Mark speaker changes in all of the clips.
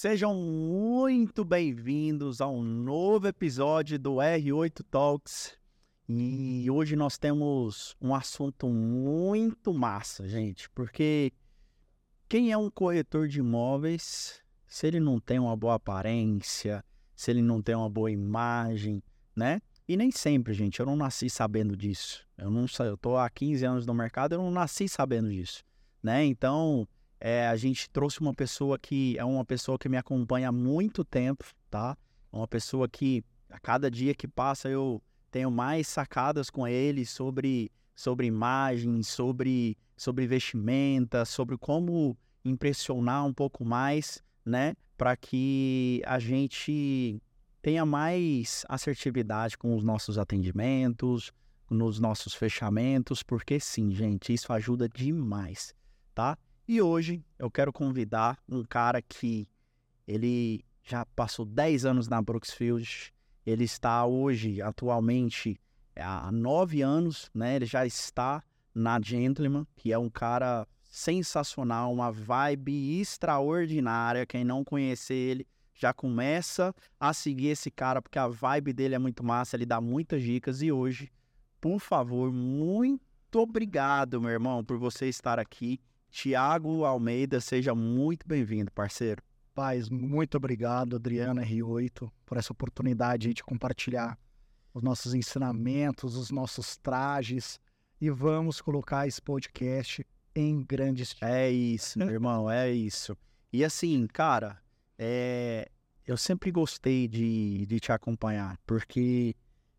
Speaker 1: Sejam muito bem-vindos a um novo episódio do R8 Talks. E hoje nós temos um assunto muito massa, gente, porque quem é um corretor de imóveis, se ele não tem uma boa aparência, se ele não tem uma boa imagem, né? E nem sempre, gente, eu não nasci sabendo disso. Eu não eu tô há 15 anos no mercado, eu não nasci sabendo disso, né? Então, é, a gente trouxe uma pessoa que é uma pessoa que me acompanha há muito tempo, tá? Uma pessoa que a cada dia que passa eu tenho mais sacadas com ele sobre, sobre imagem, sobre, sobre vestimenta, sobre como impressionar um pouco mais, né? Para que a gente tenha mais assertividade com os nossos atendimentos, nos nossos fechamentos, porque sim, gente, isso ajuda demais, tá? E hoje eu quero convidar um cara que ele já passou 10 anos na Brooksfield, ele está hoje, atualmente, há 9 anos, né? Ele já está na Gentleman, que é um cara sensacional, uma vibe extraordinária. Quem não conhecer ele, já começa a seguir esse cara, porque a vibe dele é muito massa, ele dá muitas dicas. E hoje, por favor, muito obrigado, meu irmão, por você estar aqui. Tiago Almeida, seja muito bem-vindo, parceiro.
Speaker 2: Paz, muito obrigado, Adriana R8, por essa oportunidade de compartilhar os nossos ensinamentos, os nossos trajes e vamos colocar esse podcast em grandes.
Speaker 1: É isso, meu irmão, é isso. E assim, cara, é, eu sempre gostei de, de te acompanhar, porque,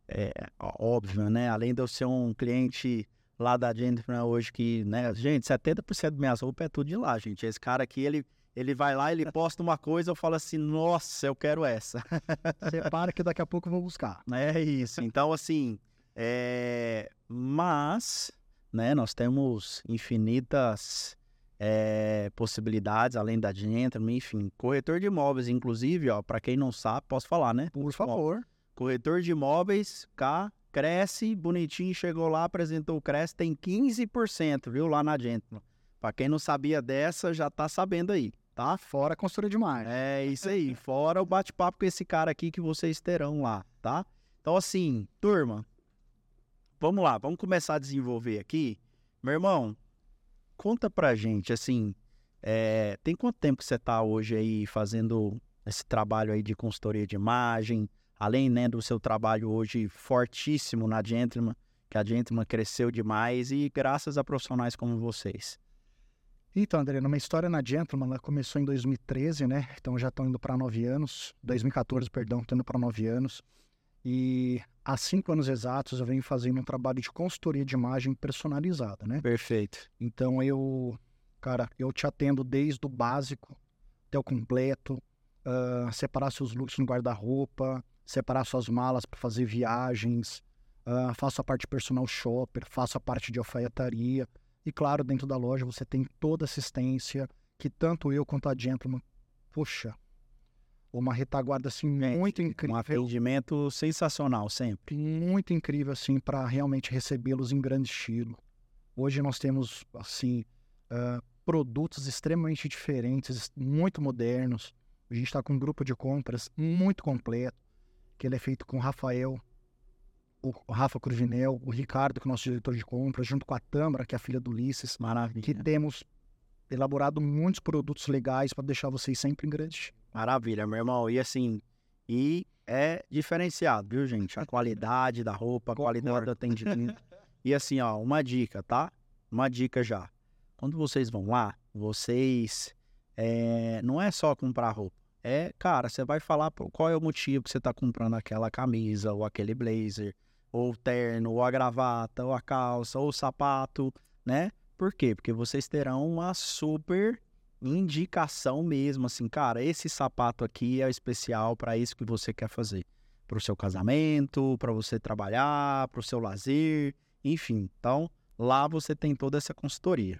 Speaker 1: é, óbvio, né? Além de eu ser um cliente lá da Jennifer hoje que, né? Gente, 70% das minhas roupas é tudo de lá, gente. Esse cara aqui, ele, ele vai lá, ele posta uma coisa, eu falo assim, nossa, eu quero essa.
Speaker 2: Separa que daqui a pouco eu vou buscar.
Speaker 1: É isso. Então, assim, é... mas, né, nós temos infinitas é, possibilidades, além da Gentleman, enfim, corretor de imóveis, inclusive, ó, para quem não sabe, posso falar, né?
Speaker 2: Por favor. Ó,
Speaker 1: corretor de imóveis, K, cresce, bonitinho, chegou lá, apresentou o Cresce, tem 15%, viu, lá na Gentleman. Para quem não sabia dessa, já tá sabendo aí, tá?
Speaker 2: Fora construir demais.
Speaker 1: É isso aí, fora o bate-papo com esse cara aqui que vocês terão lá, tá? Então, assim, turma, vamos lá, vamos começar a desenvolver aqui. Meu irmão, conta pra gente, assim, é, tem quanto tempo que você tá hoje aí fazendo esse trabalho aí de consultoria de imagem, além né, do seu trabalho hoje fortíssimo na Gentleman, que a Gentleman cresceu demais e graças a profissionais como vocês.
Speaker 2: Então, André, minha história na Gentleman ela começou em 2013, né? Então já estão indo para nove anos, 2014, perdão, estão indo para nove anos. E há cinco anos exatos eu venho fazendo um trabalho de consultoria de imagem personalizada, né?
Speaker 1: Perfeito.
Speaker 2: Então eu, cara, eu te atendo desde o básico até o completo, uh, separar seus looks no guarda-roupa, separar suas malas para fazer viagens, uh, faço a parte personal shopper, faço a parte de alfaiataria. E claro, dentro da loja você tem toda assistência que tanto eu quanto a Gentleman, poxa, uma retaguarda assim é, muito incrível.
Speaker 1: Um atendimento sensacional sempre.
Speaker 2: Muito incrível assim para realmente recebê-los em grande estilo. Hoje nós temos assim uh, produtos extremamente diferentes, muito modernos. A gente está com um grupo de compras muito completo, que ele é feito com o Rafael, o Rafa Cruvinel, o Ricardo, que é o nosso diretor de compras, junto com a Tâmara, que é a filha do Ulisses.
Speaker 1: Maravilha.
Speaker 2: Que temos elaborado muitos produtos legais para deixar vocês sempre em grande estilo.
Speaker 1: Maravilha, meu irmão. E assim, e é diferenciado, viu, gente? A qualidade da roupa, a qualidade do atendimento. E assim, ó, uma dica, tá? Uma dica já. Quando vocês vão lá, vocês. É, não é só comprar roupa. É, cara, você vai falar qual é o motivo que você tá comprando aquela camisa, ou aquele blazer, ou o terno, ou a gravata, ou a calça, ou o sapato, né? Por quê? Porque vocês terão uma super indicação mesmo, assim, cara, esse sapato aqui é especial para isso que você quer fazer. Para o seu casamento, para você trabalhar, para o seu lazer, enfim. Então, lá você tem toda essa consultoria.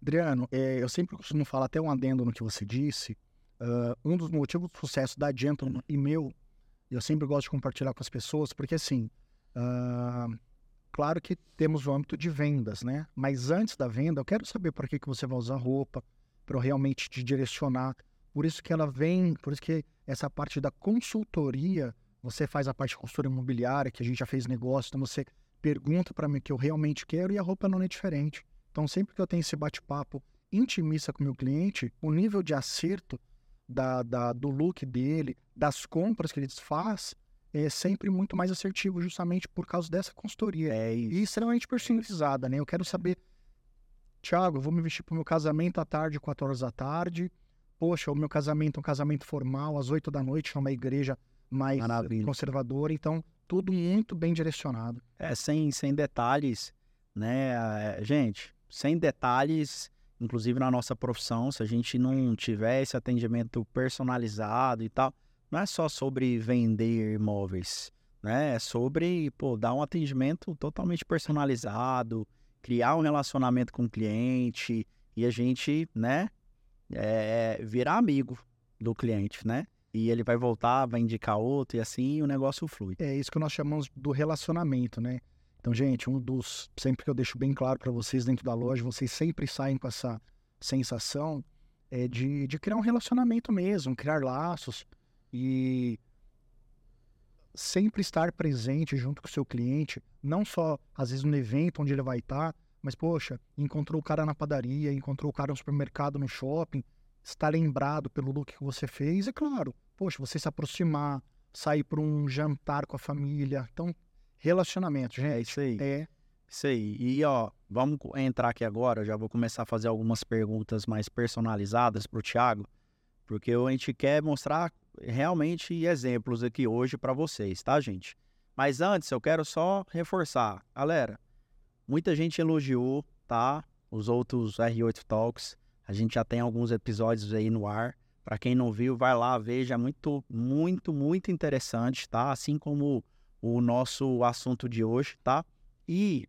Speaker 2: Adriano, é, eu sempre costumo falar, até um adendo no que você disse, uh, um dos motivos do sucesso da Gentleman e meu, eu sempre gosto de compartilhar com as pessoas, porque assim, uh, claro que temos o âmbito de vendas, né? Mas antes da venda, eu quero saber para que, que você vai usar roupa, para realmente te direcionar Por isso que ela vem, por isso que essa parte da consultoria, você faz a parte de consultoria imobiliária, que a gente já fez negócio, então você pergunta para mim o que eu realmente quero e a roupa não é diferente. Então, sempre que eu tenho esse bate-papo intimista com meu cliente, o nível de acerto da, da, do look dele, das compras que ele faz, é sempre muito mais assertivo, justamente por causa dessa consultoria.
Speaker 1: É isso.
Speaker 2: E extremamente personalizada, né? Eu quero saber, Thiago, eu vou me vestir para o meu casamento à tarde, 4 horas da tarde. Poxa, o meu casamento é um casamento formal, às 8 da noite, numa igreja mais
Speaker 1: Maravilha.
Speaker 2: conservadora. Então, tudo muito bem direcionado.
Speaker 1: É, sem, sem detalhes, né? É, Gente, sem detalhes, inclusive na nossa profissão, se a gente não tiver esse atendimento personalizado e tal, não é só sobre vender imóveis, né? É sobre, pô, dar um atendimento totalmente personalizado, criar um relacionamento com o cliente e a gente, né, é, virar amigo do cliente, né? E ele vai voltar, vai indicar outro e assim o negócio flui.
Speaker 2: É isso que nós chamamos do relacionamento, né? Então, gente, um dos. Sempre que eu deixo bem claro para vocês dentro da loja, vocês sempre saem com essa sensação é, de, de criar um relacionamento mesmo, criar laços e sempre estar presente junto com o seu cliente, não só às vezes no evento onde ele vai estar, mas poxa, encontrou o cara na padaria, encontrou o cara no supermercado, no shopping, está lembrado pelo look que você fez, é claro. Poxa, você se aproximar, sair para um jantar com a família, então relacionamento, gente.
Speaker 1: É isso aí.
Speaker 2: É
Speaker 1: Isso aí. E ó, vamos entrar aqui agora. Eu já vou começar a fazer algumas perguntas mais personalizadas para o Thiago, porque a gente quer mostrar realmente exemplos aqui hoje para vocês, tá, gente? Mas antes, eu quero só reforçar, galera. Muita gente elogiou, tá? Os outros R8 Talks. A gente já tem alguns episódios aí no ar. Para quem não viu, vai lá, veja. É muito, muito, muito interessante, tá? Assim como o nosso assunto de hoje, tá? E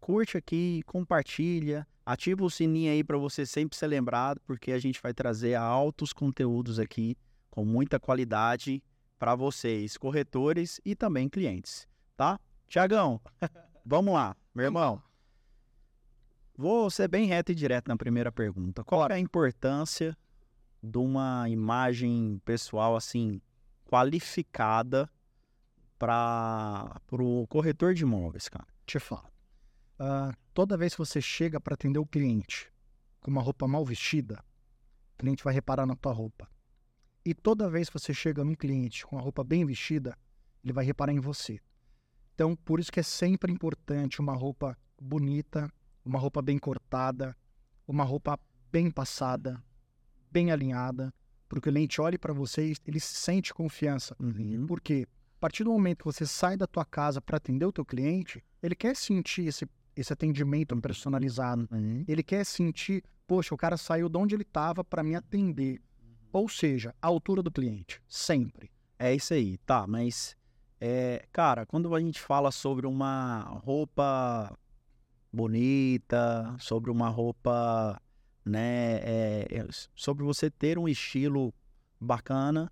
Speaker 1: curte aqui, compartilha, ativa o sininho aí para você sempre ser lembrado, porque a gente vai trazer altos conteúdos aqui com muita qualidade para vocês, corretores e também clientes, tá? Tiagão, vamos lá, meu irmão. Vou ser bem reto e direto na primeira pergunta. Qual é a importância de uma imagem pessoal assim qualificada para o corretor de imóveis, cara?
Speaker 2: te falo. Ah, toda vez que você chega para atender o cliente com uma roupa mal vestida, o cliente vai reparar na tua roupa. E toda vez que você chega num cliente com a roupa bem vestida, ele vai reparar em você. Então, por isso que é sempre importante uma roupa bonita, uma roupa bem cortada, uma roupa bem passada, bem alinhada, para o cliente olhe para você e ele sente confiança.
Speaker 1: Uhum.
Speaker 2: Porque a partir do momento que você sai da tua casa para atender o teu cliente, ele quer sentir esse, esse atendimento personalizado.
Speaker 1: Uhum.
Speaker 2: Ele quer sentir, poxa, o cara saiu de onde ele estava para me atender. Ou seja, a altura do cliente, sempre.
Speaker 1: É isso aí, tá, mas é, cara, quando a gente fala sobre uma roupa bonita, sobre uma roupa, né, é, é, sobre você ter um estilo bacana,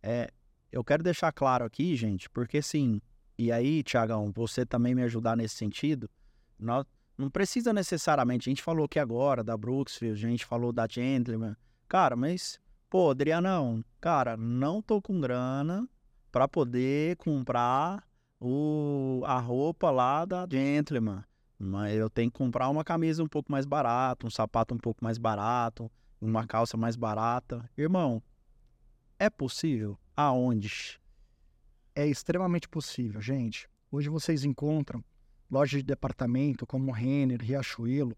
Speaker 1: é, eu quero deixar claro aqui, gente, porque assim, e aí, Tiagão, você também me ajudar nesse sentido, nós, não precisa necessariamente, a gente falou aqui agora da Brooksfield, a gente falou da Gentleman, cara, mas Pô, Adrianão, cara, não tô com grana pra poder comprar o, a roupa lá da Gentleman. Mas eu tenho que comprar uma camisa um pouco mais barata, um sapato um pouco mais barato, uma calça mais barata. Irmão, é possível? Aonde?
Speaker 2: É extremamente possível, gente. Hoje vocês encontram lojas de departamento como Renner, Riachuelo,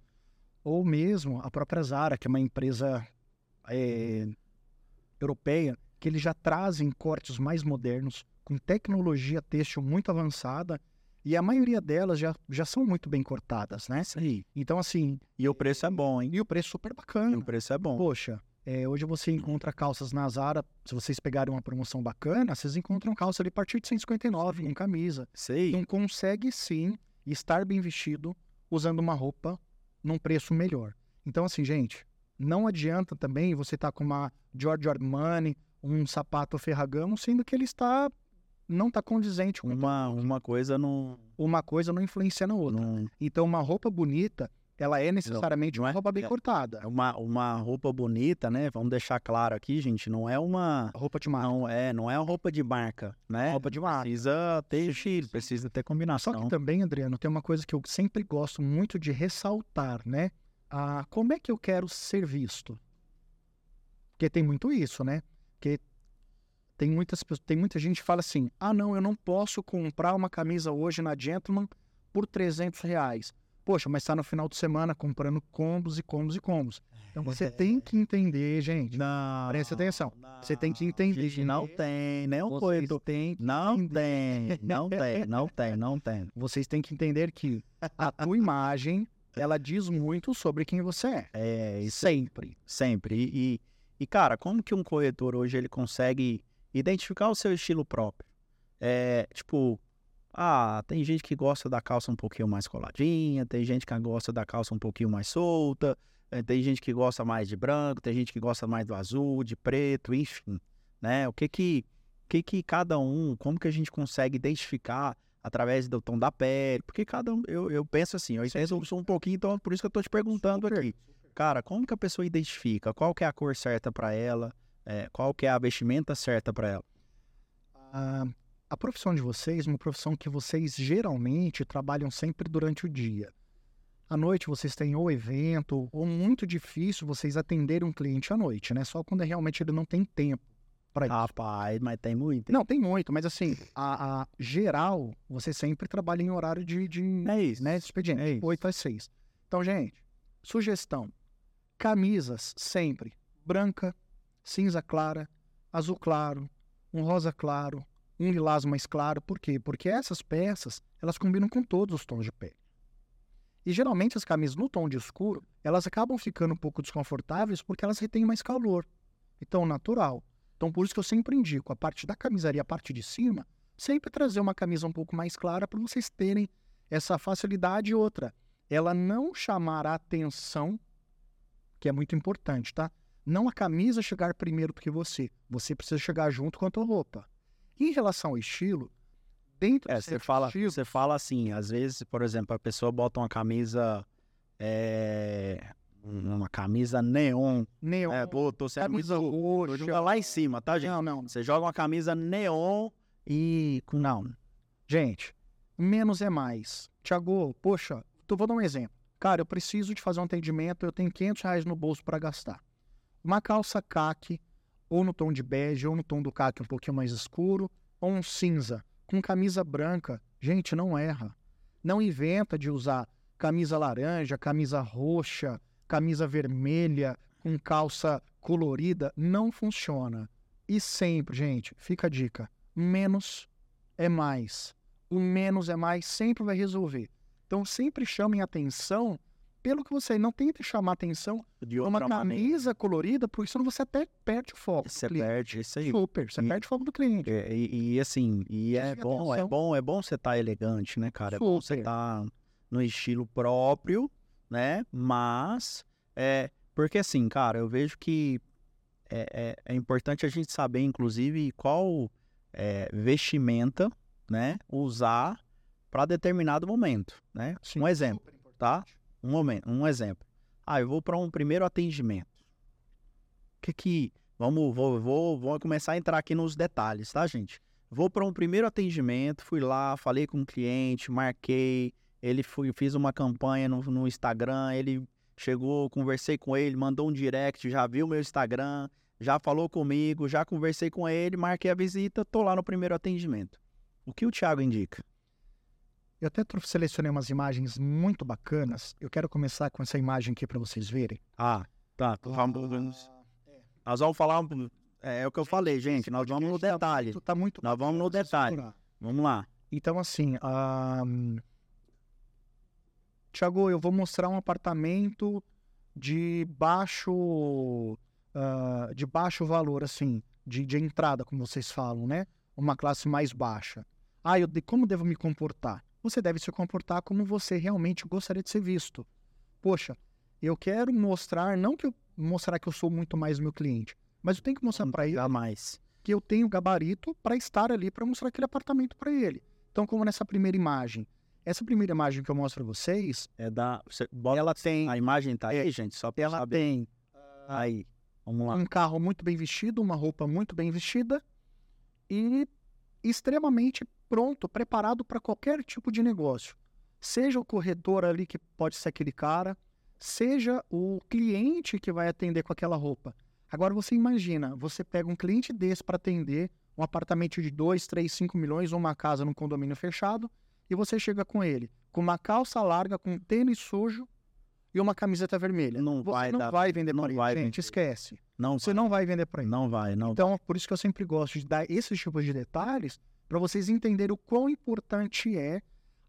Speaker 2: ou mesmo a própria Zara, que é uma empresa é, europeia, que eles já trazem cortes mais modernos, com tecnologia têxtil muito avançada, e a maioria delas já, já são muito bem cortadas, né?
Speaker 1: Aí.
Speaker 2: Então, assim,
Speaker 1: E o preço é bom, hein?
Speaker 2: e o preço super
Speaker 1: E
Speaker 2: bacana.
Speaker 1: o preço é bom.
Speaker 2: Poxa, é, hoje você encontra calças na Zara, se vocês pegarem uma promoção bacana, vocês encontram calça ali a partir de 159 com camisa.
Speaker 1: Aí.
Speaker 2: Então consegue sim estar bem vestido usando uma roupa num preço melhor. Então assim, gente, não adianta também você estar com uma Giorgio Armani, um sapato Ferragamo, sendo que ele está não está condizente com
Speaker 1: Uma, uma coisa não,
Speaker 2: uma coisa não influencia na outra.
Speaker 1: não.
Speaker 2: Então uma roupa bonita ela é necessariamente
Speaker 1: não
Speaker 2: uma
Speaker 1: é?
Speaker 2: roupa bem
Speaker 1: É.
Speaker 2: cortada.
Speaker 1: É uma, uma roupa bonita, né? Vamos deixar claro aqui, gente, não é uma
Speaker 2: Roupa de marca.
Speaker 1: não é, não é uma roupa de marca, né?
Speaker 2: Roupa de marca.
Speaker 1: Precisa ter estilo, precisa ter
Speaker 2: Só
Speaker 1: combinação.
Speaker 2: que também, Adriano, tem uma coisa que eu sempre gosto muito de ressaltar, né? Ah, como é que eu quero ser visto? Porque tem muito isso, né? Porque tem muitas tem muita gente que fala assim: ah, não, eu não posso comprar uma camisa hoje na Gentleman por 300 reais. Poxa, mas está no final de semana comprando combos e combos e combos. Então você tem que entender, gente.
Speaker 1: Não,
Speaker 2: Presta atenção. Você tem que
Speaker 1: não,
Speaker 2: entender.
Speaker 1: gente, não tem, nem um coito.
Speaker 2: têm,
Speaker 1: Não tem, não tem, não tem, não tem.
Speaker 2: vocês têm que entender que a tua imagem, ela diz muito sobre quem você é.
Speaker 1: É, isso
Speaker 2: Sempre.
Speaker 1: sempre. E, e, e, cara, como que um corretor hoje ele consegue identificar o seu estilo próprio? É, tipo, ah, tem gente que gosta da calça um pouquinho mais coladinha, tem gente que gosta da calça um pouquinho mais solta, eh, tem gente que gosta mais de branco, tem gente que gosta mais do azul, de preto, enfim, né? O que que, que que cada um, como que a gente consegue identificar através do tom da pele? Porque cada um, eu, eu penso assim, eu sou um pouquinho, então por isso que eu tô te perguntando aqui. Cara, como que a pessoa identifica? Qual que é a cor certa para ela? É, qual que é a vestimenta certa para ela?
Speaker 2: A, a profissão de vocês é uma profissão que vocês geralmente trabalham sempre durante o dia. À noite vocês têm ou evento, ou muito difícil vocês atenderem um cliente à noite, né? Só quando realmente ele não tem tempo para isso.
Speaker 1: Rapaz, mas tem muito. hein?
Speaker 2: Não, tem muito, mas assim, a, a geral, você sempre trabalha em horário de, de
Speaker 1: É isso.
Speaker 2: né, de expediente,
Speaker 1: É isso.
Speaker 2: 8 às 6. Então, gente, sugestão: camisas sempre branca, cinza clara, azul claro, um rosa claro, um lilás mais claro. Por quê? Porque essas peças, elas combinam com todos os tons de pele. E geralmente as camisas no tom de escuro, elas acabam ficando um pouco desconfortáveis porque elas retêm mais calor. Então, natural. Então, por isso que eu sempre indico a parte da camisaria, a parte de cima, sempre trazer uma camisa um pouco mais clara para vocês terem essa facilidade e outra. Ela não chamar a atenção, que é muito importante, tá? Não a camisa chegar primeiro do que você. Você precisa chegar junto com a tua roupa. Em relação ao estilo, dentro
Speaker 1: É,
Speaker 2: do
Speaker 1: você fala,
Speaker 2: estilo,
Speaker 1: você fala assim, às vezes, por exemplo, a pessoa bota uma camisa, é, uma camisa neon,
Speaker 2: neon,
Speaker 1: é, pô, tô sendo muito,
Speaker 2: camisa
Speaker 1: tô
Speaker 2: roxa.
Speaker 1: jogando lá em cima, tá, gente?
Speaker 2: Não, não.
Speaker 1: Você joga uma camisa neon e, com- não,
Speaker 2: Gente, menos é mais. Tiago, poxa, eu vou dar um exemplo. Cara, eu preciso de fazer um atendimento, eu tenho 500 reais no bolso para gastar. Uma calça caque, ou no tom de bege, ou no tom do caque um pouquinho mais escuro, ou um cinza, com camisa branca. Gente, não erra. Não inventa de usar camisa laranja, camisa roxa, camisa vermelha, com calça colorida. Não funciona. E sempre, gente, fica a dica: menos é mais. O menos é mais sempre vai resolver. Então sempre chamem atenção pelo que você não tente chamar atenção
Speaker 1: de
Speaker 2: uma
Speaker 1: maneira.
Speaker 2: camisa colorida, porque senão você até perde o foco.
Speaker 1: Você perde isso aí.
Speaker 2: Super, você
Speaker 1: E-
Speaker 2: perde o foco do cliente.
Speaker 1: É, E, e, assim, e é bom, é bom, é bom você estar elegante, né, cara? É bom você
Speaker 2: Super.
Speaker 1: estar no estilo próprio, né? Mas, é, porque assim, cara, eu vejo que é, é, é importante a gente saber, inclusive, qual é, vestimenta, né, usar para determinado momento, né?
Speaker 2: Sim,
Speaker 1: um exemplo,
Speaker 2: super
Speaker 1: tá? Um momento, um exemplo. Ah, eu vou para um primeiro atendimento. O que que vamos vou, vou vou começar a entrar aqui nos detalhes, tá, gente? Vou para um primeiro atendimento, fui lá, falei com o cliente, marquei, ele fui, fiz uma campanha no, no Instagram, ele chegou, conversei com ele, mandou um direct, já viu meu Instagram, já falou comigo, já conversei com ele, marquei a visita, tô lá no primeiro atendimento. O que o Thiago indica?
Speaker 2: Eu até selecionei umas imagens muito bacanas. Eu quero começar com essa imagem aqui para vocês verem.
Speaker 1: Ah, tá. Vamos, nós vamos falar. um- É, é o que eu falei, gente. Nós vamos no detalhe.
Speaker 2: Tá muito, tá muito
Speaker 1: Nós vamos no detalhe. Vamos lá.
Speaker 2: Então, assim, ahn, Tiago, eu vou mostrar um apartamento de baixo, ah, de baixo valor, assim, de, de entrada, como vocês falam, né? Uma classe mais baixa. Ah, eu, de- como devo me comportar? Você deve se comportar como você realmente gostaria de ser visto. Poxa, eu quero mostrar, não que eu mostrar que eu sou muito mais meu cliente, mas eu tenho que mostrar para ele
Speaker 1: Jamais.
Speaker 2: que eu tenho gabarito para estar ali para mostrar aquele apartamento para ele. Então, como nessa primeira imagem, Essa primeira imagem que eu mostro para vocês,
Speaker 1: É da. Você bota,
Speaker 2: ela tem,
Speaker 1: a imagem tá aí,
Speaker 2: é,
Speaker 1: gente, só pra
Speaker 2: ela
Speaker 1: saber.
Speaker 2: tem
Speaker 1: Aí, vamos lá.
Speaker 2: um carro muito bem vestido, uma roupa muito bem vestida e extremamente pronto, preparado para qualquer tipo de negócio. Seja o corretor ali que pode ser aquele cara, seja o cliente que vai atender com aquela roupa. Agora você imagina, você pega um cliente desse para atender um apartamento de 2, 3, 5 milhões ou uma casa num condomínio fechado e você chega com ele com uma calça larga, com um tênis sujo e uma camiseta vermelha.
Speaker 1: Não
Speaker 2: você
Speaker 1: vai
Speaker 2: não
Speaker 1: dar-
Speaker 2: vai vender
Speaker 1: não
Speaker 2: para ele,
Speaker 1: vai
Speaker 2: gente, esquece.
Speaker 1: Não
Speaker 2: Você
Speaker 1: vai,
Speaker 2: não vai vender para ele.
Speaker 1: não vai, não
Speaker 2: Então, por isso que eu sempre gosto de dar esses tipos de detalhes para vocês entenderem o quão importante é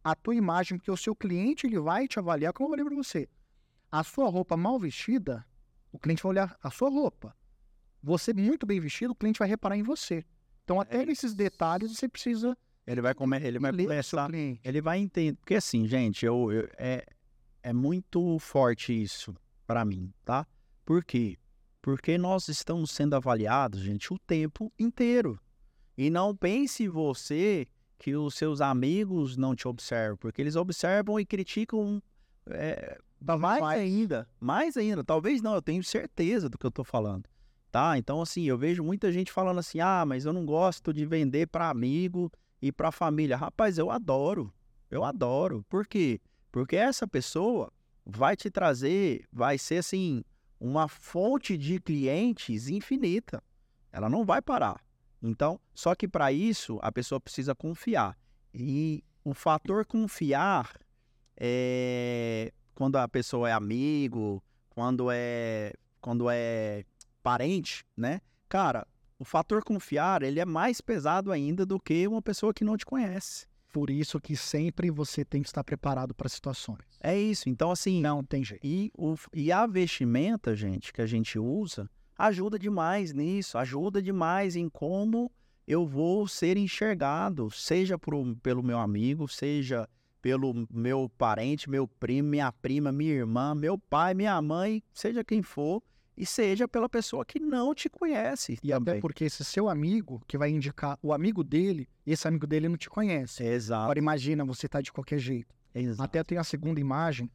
Speaker 2: a tua imagem, porque o seu cliente ele vai te avaliar, como eu falei para você. A sua roupa mal vestida, o cliente vai olhar a sua roupa. Você muito bem vestido, o cliente vai reparar em você. Então, até
Speaker 1: É
Speaker 2: nesses detalhes, você precisa
Speaker 1: Ele vai comer, ele vai começar. Ele vai entender. Porque assim, gente, eu, eu- é, é muito forte isso pra mim, tá? Por quê? Porque nós estamos sendo avaliados, gente, o tempo inteiro. E não pense você que os seus amigos não te observam, porque eles observam e criticam é, mais
Speaker 2: mais.
Speaker 1: ainda, mais ainda. Talvez não, eu tenho certeza do que eu tô falando. Tá? Então, assim, eu vejo muita gente falando assim: ah, mas eu não gosto de vender para amigo e para família. Rapaz, eu adoro. Eu adoro. Por quê? Porque essa pessoa vai te trazer, vai ser assim, uma fonte de clientes infinita. Ela não vai parar. Então, só que para isso a pessoa precisa confiar. E o fator confiar é quando a pessoa é amigo, quando é quando é parente, né? Cara, o fator confiar, ele é mais pesado ainda do que uma pessoa que não te conhece.
Speaker 2: Por isso que sempre você tem que estar preparado para situações.
Speaker 1: É isso. Então, assim,
Speaker 2: Não tem jeito.
Speaker 1: E, o, e a vestimenta, gente, que a gente usa, ajuda demais nisso, ajuda demais em como eu vou ser enxergado, seja pro, pelo meu amigo, seja pelo meu parente, meu primo, minha prima, minha irmã, meu pai, minha mãe, seja quem for, e seja pela pessoa que não te conhece
Speaker 2: E até
Speaker 1: também.
Speaker 2: porque esse seu amigo que vai indicar o amigo dele, esse amigo dele não te conhece.
Speaker 1: Exato.
Speaker 2: Agora imagina, você tá de qualquer jeito.
Speaker 1: exato.
Speaker 2: Até tem a segunda imagem,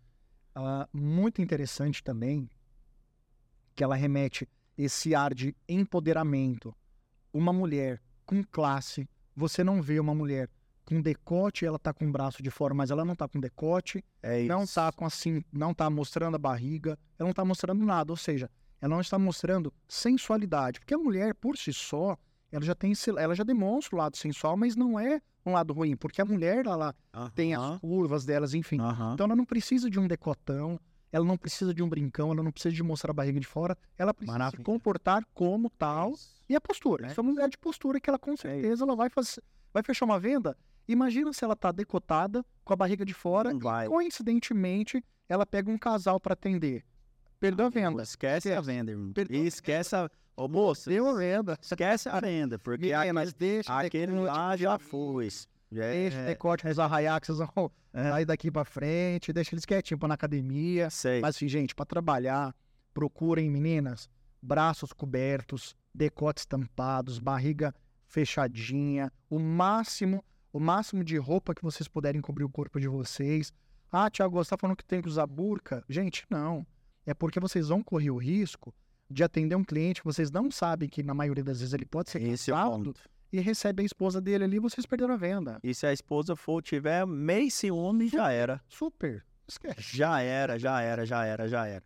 Speaker 2: ah, muito interessante também, que ela remete esse ar de empoderamento. Uma mulher com classe, você não vê uma mulher com decote, ela tá com o braço de fora, mas ela não tá com decote,
Speaker 1: É
Speaker 2: não tá com assim, não tá mostrando a barriga, ela não tá mostrando nada, ou seja, ela não está mostrando sensualidade, porque a mulher por si só, ela já tem, ela já demonstra o lado sensual, mas não é um lado ruim, porque a mulher ela tem as curvas delas, enfim.
Speaker 1: aham.
Speaker 2: Então ela não precisa de um decotão, ela não precisa de um brincão, ela não precisa de mostrar a barriga de fora, ela precisa se
Speaker 1: Maravilha.
Speaker 2: comportar como tal. E a postura,
Speaker 1: É.
Speaker 2: isso é uma mulher de postura que ela com certeza ela vai fazer, vai fechar uma venda. Imagina se ela tá decotada, com a barriga de fora,
Speaker 1: vai.
Speaker 2: coincidentemente, ela pega um casal para atender. Perdeu a venda.
Speaker 1: Esquece a venda, irmão.
Speaker 2: Perdeu
Speaker 1: E esquece a. Ô, moça,
Speaker 2: Deu a venda.
Speaker 1: esquece a venda, porque a-
Speaker 2: Meninas, deixa
Speaker 1: aquele lá já foi. Já é-
Speaker 2: Deixa o decote arraiar que vocês vão
Speaker 1: É.
Speaker 2: sair daqui pra frente, deixa eles quietinhos pra na academia.
Speaker 1: Sei.
Speaker 2: Mas, assim, gente, para trabalhar, procurem, meninas, braços cobertos, decotes tampados, barriga fechadinha, o máximo, o máximo de roupa que vocês puderem cobrir o corpo de vocês. Ah, Tiago, você tá falando que tem que usar burca? Gente, não. É porque vocês vão correr o risco de atender um cliente que vocês não sabem que, na maioria das vezes, ele pode ser
Speaker 1: Esse é o ponto.
Speaker 2: E recebe a esposa dele ali vocês perderam a venda.
Speaker 1: E se a esposa for, tiver meio ciúme, já era.
Speaker 2: Super. Esquece.
Speaker 1: Já era, já era, já era, já era.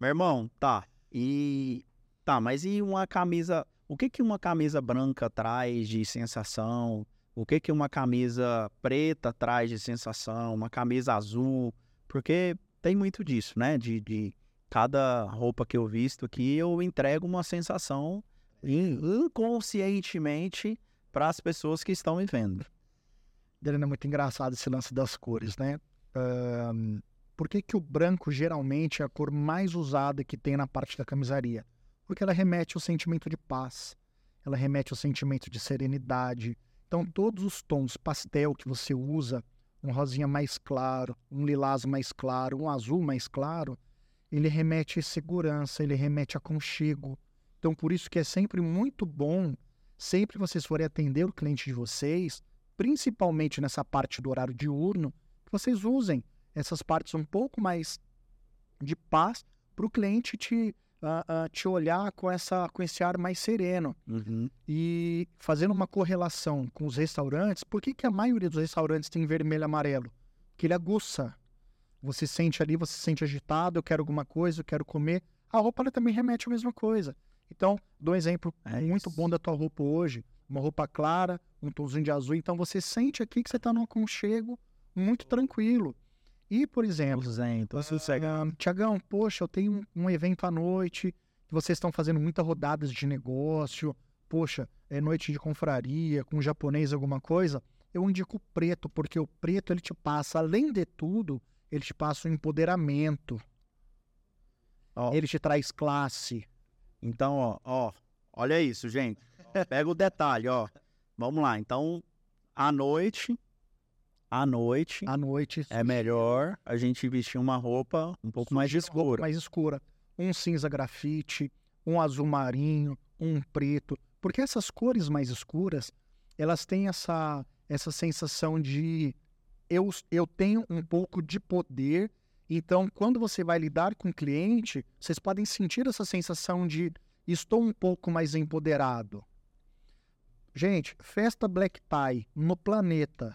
Speaker 1: Meu irmão, tá. E. Tá, mas e uma camisa. O que que uma camisa branca traz de sensação? O que que uma camisa preta traz de sensação? Uma camisa azul? Porque tem muito disso, né? De, de cada roupa que eu visto aqui, eu entrego uma sensação inconscientemente para as pessoas que estão me vendo.
Speaker 2: É muito engraçado esse lance das cores, né? Ahn, por que, que o branco geralmente é a cor mais usada que tem na parte da camisaria? Porque ela remete ao sentimento de paz, ela remete ao sentimento de serenidade. Então, todos os tons pastel que você usa, um rosinha mais claro, um lilás mais claro, um azul mais claro, ele remete a segurança, ele remete a aconchego. Então, por isso que é sempre muito bom, sempre vocês forem atender o cliente de vocês, principalmente nessa parte do horário diurno, que vocês usem essas partes um pouco mais de paz para o cliente te, uh, uh, te olhar com, essa, com esse ar mais sereno.
Speaker 1: Uhum.
Speaker 2: E fazendo uma correlação com os restaurantes, por que, que a maioria dos restaurantes tem vermelho e amarelo? Que ele aguça. Você sente ali, você se sente agitado, eu quero alguma coisa, eu quero comer. A roupa ela também remete à mesma coisa. Então, dou um exemplo
Speaker 1: É
Speaker 2: muito bom da tua roupa hoje. Uma roupa clara, um tomzinho de azul. Então, você sente aqui que você está num aconchego muito tranquilo. E, por exemplo, ah, Tiagão, poxa, eu tenho um, um evento à noite, que vocês estão fazendo muitas rodadas de negócio, poxa, é noite de confraria, com japonês, alguma coisa. Eu indico o preto, porque o preto ele te passa, além de tudo, ele te passa um empoderamento,
Speaker 1: Ó,
Speaker 2: ele te traz classe.
Speaker 1: Então, ó, ó, olha isso, gente. Pega o detalhe, ó. Vamos lá. Então, à noite, à noite,
Speaker 2: À noite,
Speaker 1: é melhor a gente vestir uma roupa um pouco mais escura.
Speaker 2: mais escura. Um cinza grafite, um azul marinho, um preto. Porque essas cores mais escuras, elas têm essa, essa sensação de eu, eu tenho um pouco de poder. Então, quando você vai lidar com o cliente, vocês podem sentir essa sensação de estou um pouco mais empoderado. Gente, festa Black Tie no planeta,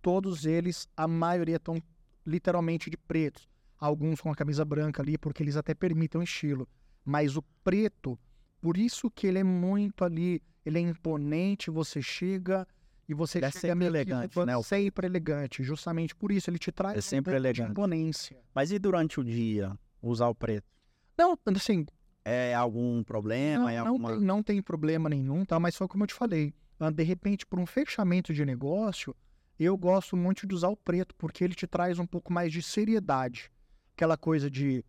Speaker 2: todos eles, a maioria estão literalmente de pretos. Alguns com a camisa branca ali, porque eles até permitem o estilo. Mas o preto, por isso que ele é muito ali, ele é imponente, você chega e você
Speaker 1: é sempre elegante, né,
Speaker 2: Sempre elegante, justamente por isso ele te traz
Speaker 1: É sempre elegante.
Speaker 2: imponência.
Speaker 1: Mas e durante o dia, usar o preto?
Speaker 2: Não, assim,
Speaker 1: É algum problema?
Speaker 2: não,
Speaker 1: é
Speaker 2: não
Speaker 1: alguma...
Speaker 2: tem, não tem problema nenhum, tá? Mas só como eu te falei, ah, de repente, para um fechamento de negócio, eu gosto muito de usar o preto, porque ele te traz um pouco mais de seriedade. Aquela coisa de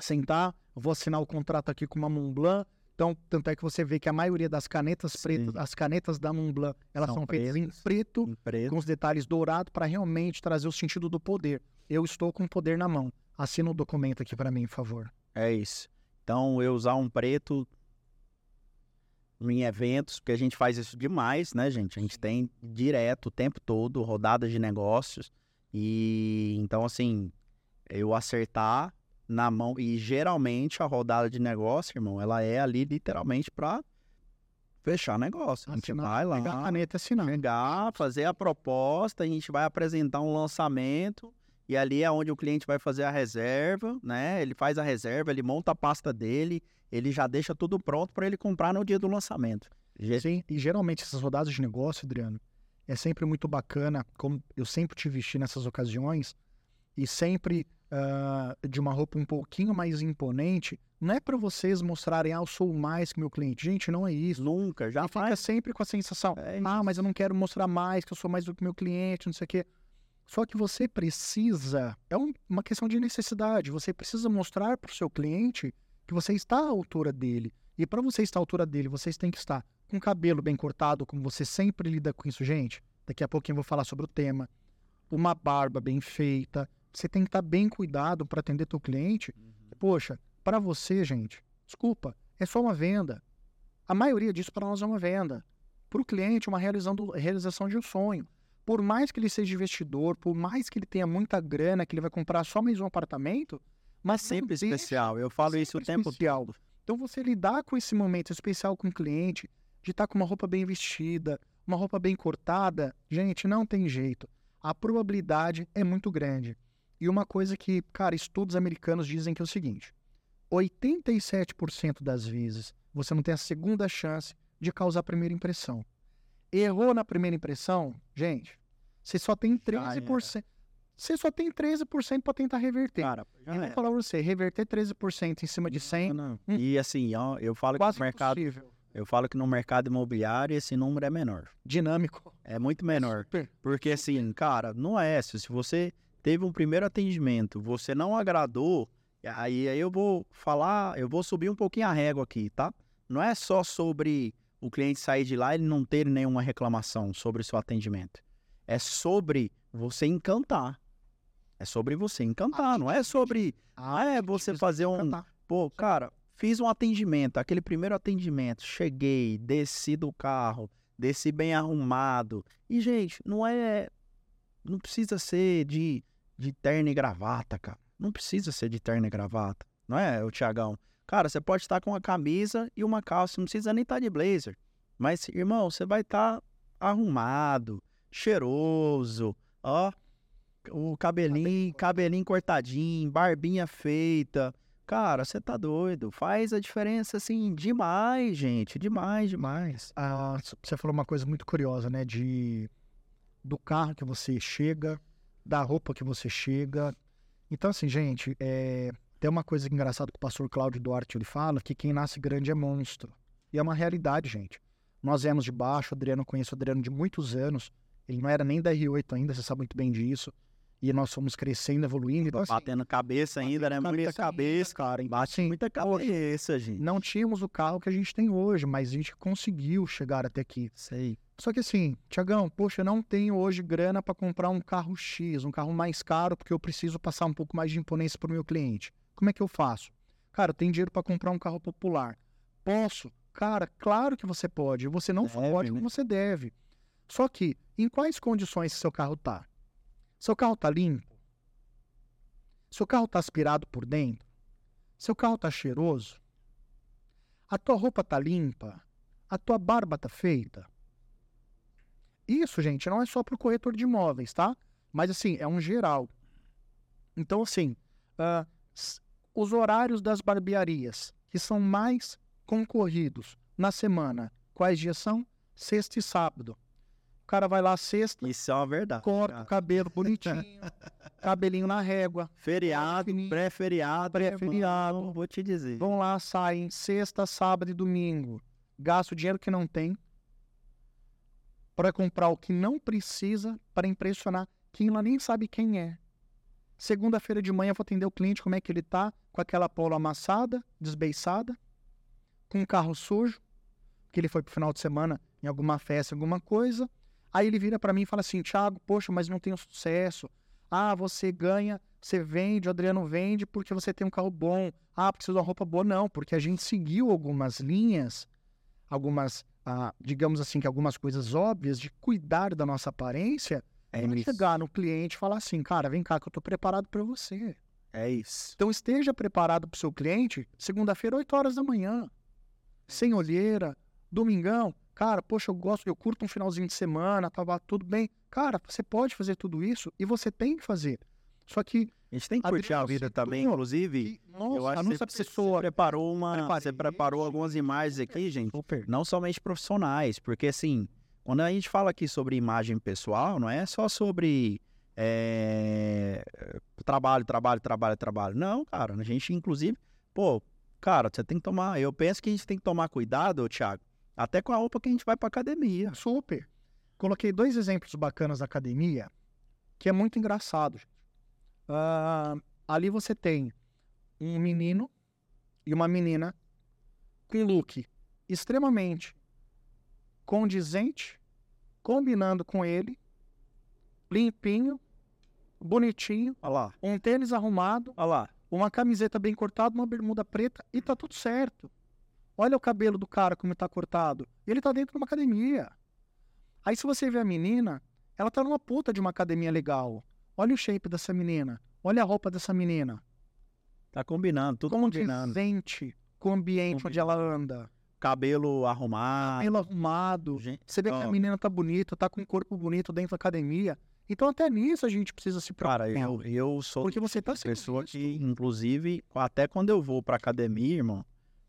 Speaker 2: sentar, vou assinar o contrato aqui com uma Montblanc, então, tanto é que você vê que a maioria das canetas pretas,
Speaker 1: Sim.
Speaker 2: as canetas da Montblanc, elas
Speaker 1: São
Speaker 2: são, feitas em preto,
Speaker 1: em preto?
Speaker 2: com os detalhes dourados, para realmente trazer o sentido do poder. Eu estou com o poder na mão. Assina o documento aqui para mim, por favor.
Speaker 1: É isso. Então, eu usar um preto em eventos, porque a gente faz isso demais, né, gente? A gente tem direto, o tempo todo, rodadas de negócios. E então, assim, eu acertar na mão. E geralmente a rodada de negócio, irmão, ela é ali literalmente para fechar negócio. A gente
Speaker 2: Assinar,
Speaker 1: vai lá,
Speaker 2: Pegar a caneta assinar.
Speaker 1: pegar, fazer a proposta, a gente vai apresentar um lançamento e ali é onde o cliente vai fazer a reserva, né? Ele faz a reserva, ele monta a pasta dele, ele já deixa tudo pronto para ele comprar no dia do lançamento.
Speaker 2: Sim, e geralmente essas rodadas de negócio, Adriano, é sempre muito bacana, como eu sempre te vesti nessas ocasiões, e sempre ah, de uma roupa um pouquinho mais imponente, não é para vocês mostrarem, ah, eu sou mais que meu cliente. Gente, não é isso.
Speaker 1: Nunca, já
Speaker 2: E fica
Speaker 1: faz.
Speaker 2: sempre com a sensação,
Speaker 1: É
Speaker 2: ah, mas eu não quero mostrar mais, que eu sou mais do que meu cliente, não sei o quê. Só que você precisa, é um- uma questão de necessidade, você precisa mostrar para o seu cliente que você está à altura dele. E para você estar à altura dele, vocês têm que estar com o cabelo bem cortado, como você sempre lida com isso, gente. Daqui a pouquinho eu vou falar sobre o tema. Uma barba bem feita. Você tem que estar bem cuidado para atender teu cliente. Poxa, para você, gente, desculpa, é só uma venda. A maioria disso para nós é uma venda. Para o cliente, é uma realização, de um sonho. Por mais que ele seja investidor, por mais que ele tenha muita grana, que ele vai comprar só mais um apartamento, mas
Speaker 1: Sempre especial. Eu falo isso o tempo
Speaker 2: especial.
Speaker 1: todo.
Speaker 2: Então você lidar com esse momento especial com o cliente, de estar com uma roupa bem vestida, uma roupa bem cortada, gente, não tem jeito. A probabilidade é muito grande. E uma coisa que, cara, estudos americanos dizem que é o seguinte: 87% das vezes você não tem a segunda chance de causar a primeira impressão. Errou na primeira impressão, gente, você só tem
Speaker 1: Já era.
Speaker 2: 13%. Você só tem 13% para tentar reverter.
Speaker 1: Cara, já
Speaker 2: E vou falar pra você, reverter 13% em cima de 100,
Speaker 1: Não,
Speaker 2: Hum.
Speaker 1: E assim, ó, eu falo que no mercado,
Speaker 2: impossível.
Speaker 1: eu falo que no mercado imobiliário esse número é menor.
Speaker 2: Dinâmico.
Speaker 1: É muito menor.
Speaker 2: Super.
Speaker 1: Porque assim, cara, não é. Se você teve um primeiro atendimento, você não agradou, aí, aí eu vou falar, eu vou subir um pouquinho a régua aqui, tá? Não é só sobre o cliente sair de lá e não ter nenhuma reclamação sobre o seu atendimento. É sobre você encantar. É sobre você encantar, não é sobre, ah, é você fazer um. Pô, cara, fiz um atendimento, aquele primeiro atendimento, cheguei, desci do carro, desci bem arrumado. E, gente, não é não precisa ser de, de terno e gravata, cara. Não precisa ser de terno e gravata. Não é, o Tiagão? Cara, você pode estar com uma camisa e uma calça, não precisa nem estar de blazer. Mas, irmão, você vai estar arrumado, cheiroso, ó, o cabelinho, cabelinho cortadinho, barbinha feita. Cara, você tá doido. Faz a diferença, assim, demais, gente. Demais, demais.
Speaker 2: Ah, você falou uma coisa muito curiosa, né? De do carro que você chega, da roupa que você chega. Então, assim, gente, é, tem uma coisa engraçada que o pastor Cláudio Duarte ele fala, que quem nasce grande é monstro. E é uma realidade, gente. Nós viemos de baixo, o Adriano, conheço o Adriano de muitos anos. Ele não era nem da R8 ainda, você sabe muito bem disso. E nós fomos crescendo, evoluindo. Então, assim,
Speaker 1: Batendo cabeça ainda, né?
Speaker 2: batendo
Speaker 1: Muita cabeça.
Speaker 2: cara.
Speaker 1: Bate
Speaker 2: assim,
Speaker 1: muita cabeça, gente.
Speaker 2: não tínhamos o carro que a gente tem hoje, mas a gente conseguiu chegar até aqui.
Speaker 1: Sei.
Speaker 2: Só que assim, Tiagão, poxa, eu não tenho hoje grana para comprar um carro X, um carro mais caro, porque eu preciso passar um pouco mais de imponência para o meu cliente. Como é que eu faço? Cara, eu tenho dinheiro para comprar um carro popular. Posso? Cara, claro que você pode. Você não
Speaker 1: Deve,
Speaker 2: pode
Speaker 1: né?
Speaker 2: como você deve. Só que, em quais condições seu carro tá? Seu carro tá limpo? Seu carro tá aspirado por dentro? Seu carro tá cheiroso? A tua roupa tá limpa? A tua barba tá feita? Isso, gente, não é só para o corretor de imóveis, tá? Mas assim, é um geral. Então, assim, s- os horários das barbearias que são mais concorridos na semana, quais dias são? Sexta e sábado. O cara vai lá sexta,
Speaker 1: Isso é uma verdade.
Speaker 2: corta
Speaker 1: cara.
Speaker 2: o cabelo bonitinho, cabelinho na régua,
Speaker 1: Feriado, pré-feriado.
Speaker 2: Pré-feriado.
Speaker 1: irmão, Vou te dizer.
Speaker 2: vão lá, saem sexta, sábado e domingo, gasta o dinheiro que não tem para comprar o que não precisa para impressionar quem ela nem sabe quem é. Segunda-feira de manhã eu vou atender o cliente como é que ele tá, com aquela polo amassada, desbeiçada, com um carro sujo, que ele foi pro final de semana em alguma festa, alguma coisa. Aí ele vira para mim e fala assim: Thiago, poxa, mas não tenho sucesso. Ah, você ganha, você vende, o Adriano vende porque você tem um carro bom. Ah, precisa de uma roupa boa. Não, porque a gente seguiu algumas linhas, algumas, ah, digamos assim, que algumas coisas óbvias de cuidar da nossa aparência.
Speaker 1: É
Speaker 2: pra chegar no cliente e falar assim, cara, vem cá que eu tô preparado para você.
Speaker 1: É isso.
Speaker 2: Então esteja preparado para o seu cliente segunda-feira, 8 horas da manhã. Sem olheira, domingão. Cara, poxa, eu gosto, eu curto um finalzinho de semana, tava tudo bem. Cara, você pode fazer tudo isso e você tem que fazer. Só que,
Speaker 1: A gente tem que curtir a vida também, inclusive.
Speaker 2: e, nossa,
Speaker 1: eu acho
Speaker 2: a
Speaker 1: que
Speaker 2: nossa
Speaker 1: você,
Speaker 2: pessoa.
Speaker 1: você preparou uma. Você
Speaker 2: Preparei.
Speaker 1: preparou algumas imagens aqui, gente.
Speaker 2: Super.
Speaker 1: Não somente profissionais, porque assim, quando a gente fala aqui sobre imagem pessoal, não é só sobre é, trabalho, trabalho, trabalho, trabalho. Não, cara, a gente, inclusive, pô, cara, você tem que tomar. Eu penso que a gente tem que tomar cuidado, Thiago, até com a roupa que a gente vai pra academia.
Speaker 2: Super. Coloquei dois exemplos bacanas da academia, que é muito engraçado. Ah, ali você tem um menino e uma menina com look extremamente condizente, combinando com ele, limpinho, bonitinho,
Speaker 1: Olha lá,
Speaker 2: um tênis arrumado,
Speaker 1: olha lá.
Speaker 2: uma camiseta bem cortada, uma bermuda preta e tá tudo certo. Olha o cabelo do cara como tá cortado. E ele tá dentro de uma academia. Aí se você vê a menina, ela tá numa puta de uma academia legal. Olha o shape dessa menina. Olha a roupa dessa menina.
Speaker 1: Tá combinando, tudo combinando.
Speaker 2: Condizente com o ambiente onde ela anda.
Speaker 1: Cabelo arrumado.
Speaker 2: Cabelo arrumado.
Speaker 1: Gente,
Speaker 2: Você vê que a menina tá bonita, tá com um corpo bonito dentro da academia. Então até nisso a gente precisa se preocupar.
Speaker 1: Cara, eu, eu sou
Speaker 2: Porque você tá sendo
Speaker 1: pessoa que, inclusive, até quando eu vou pra academia, irmão,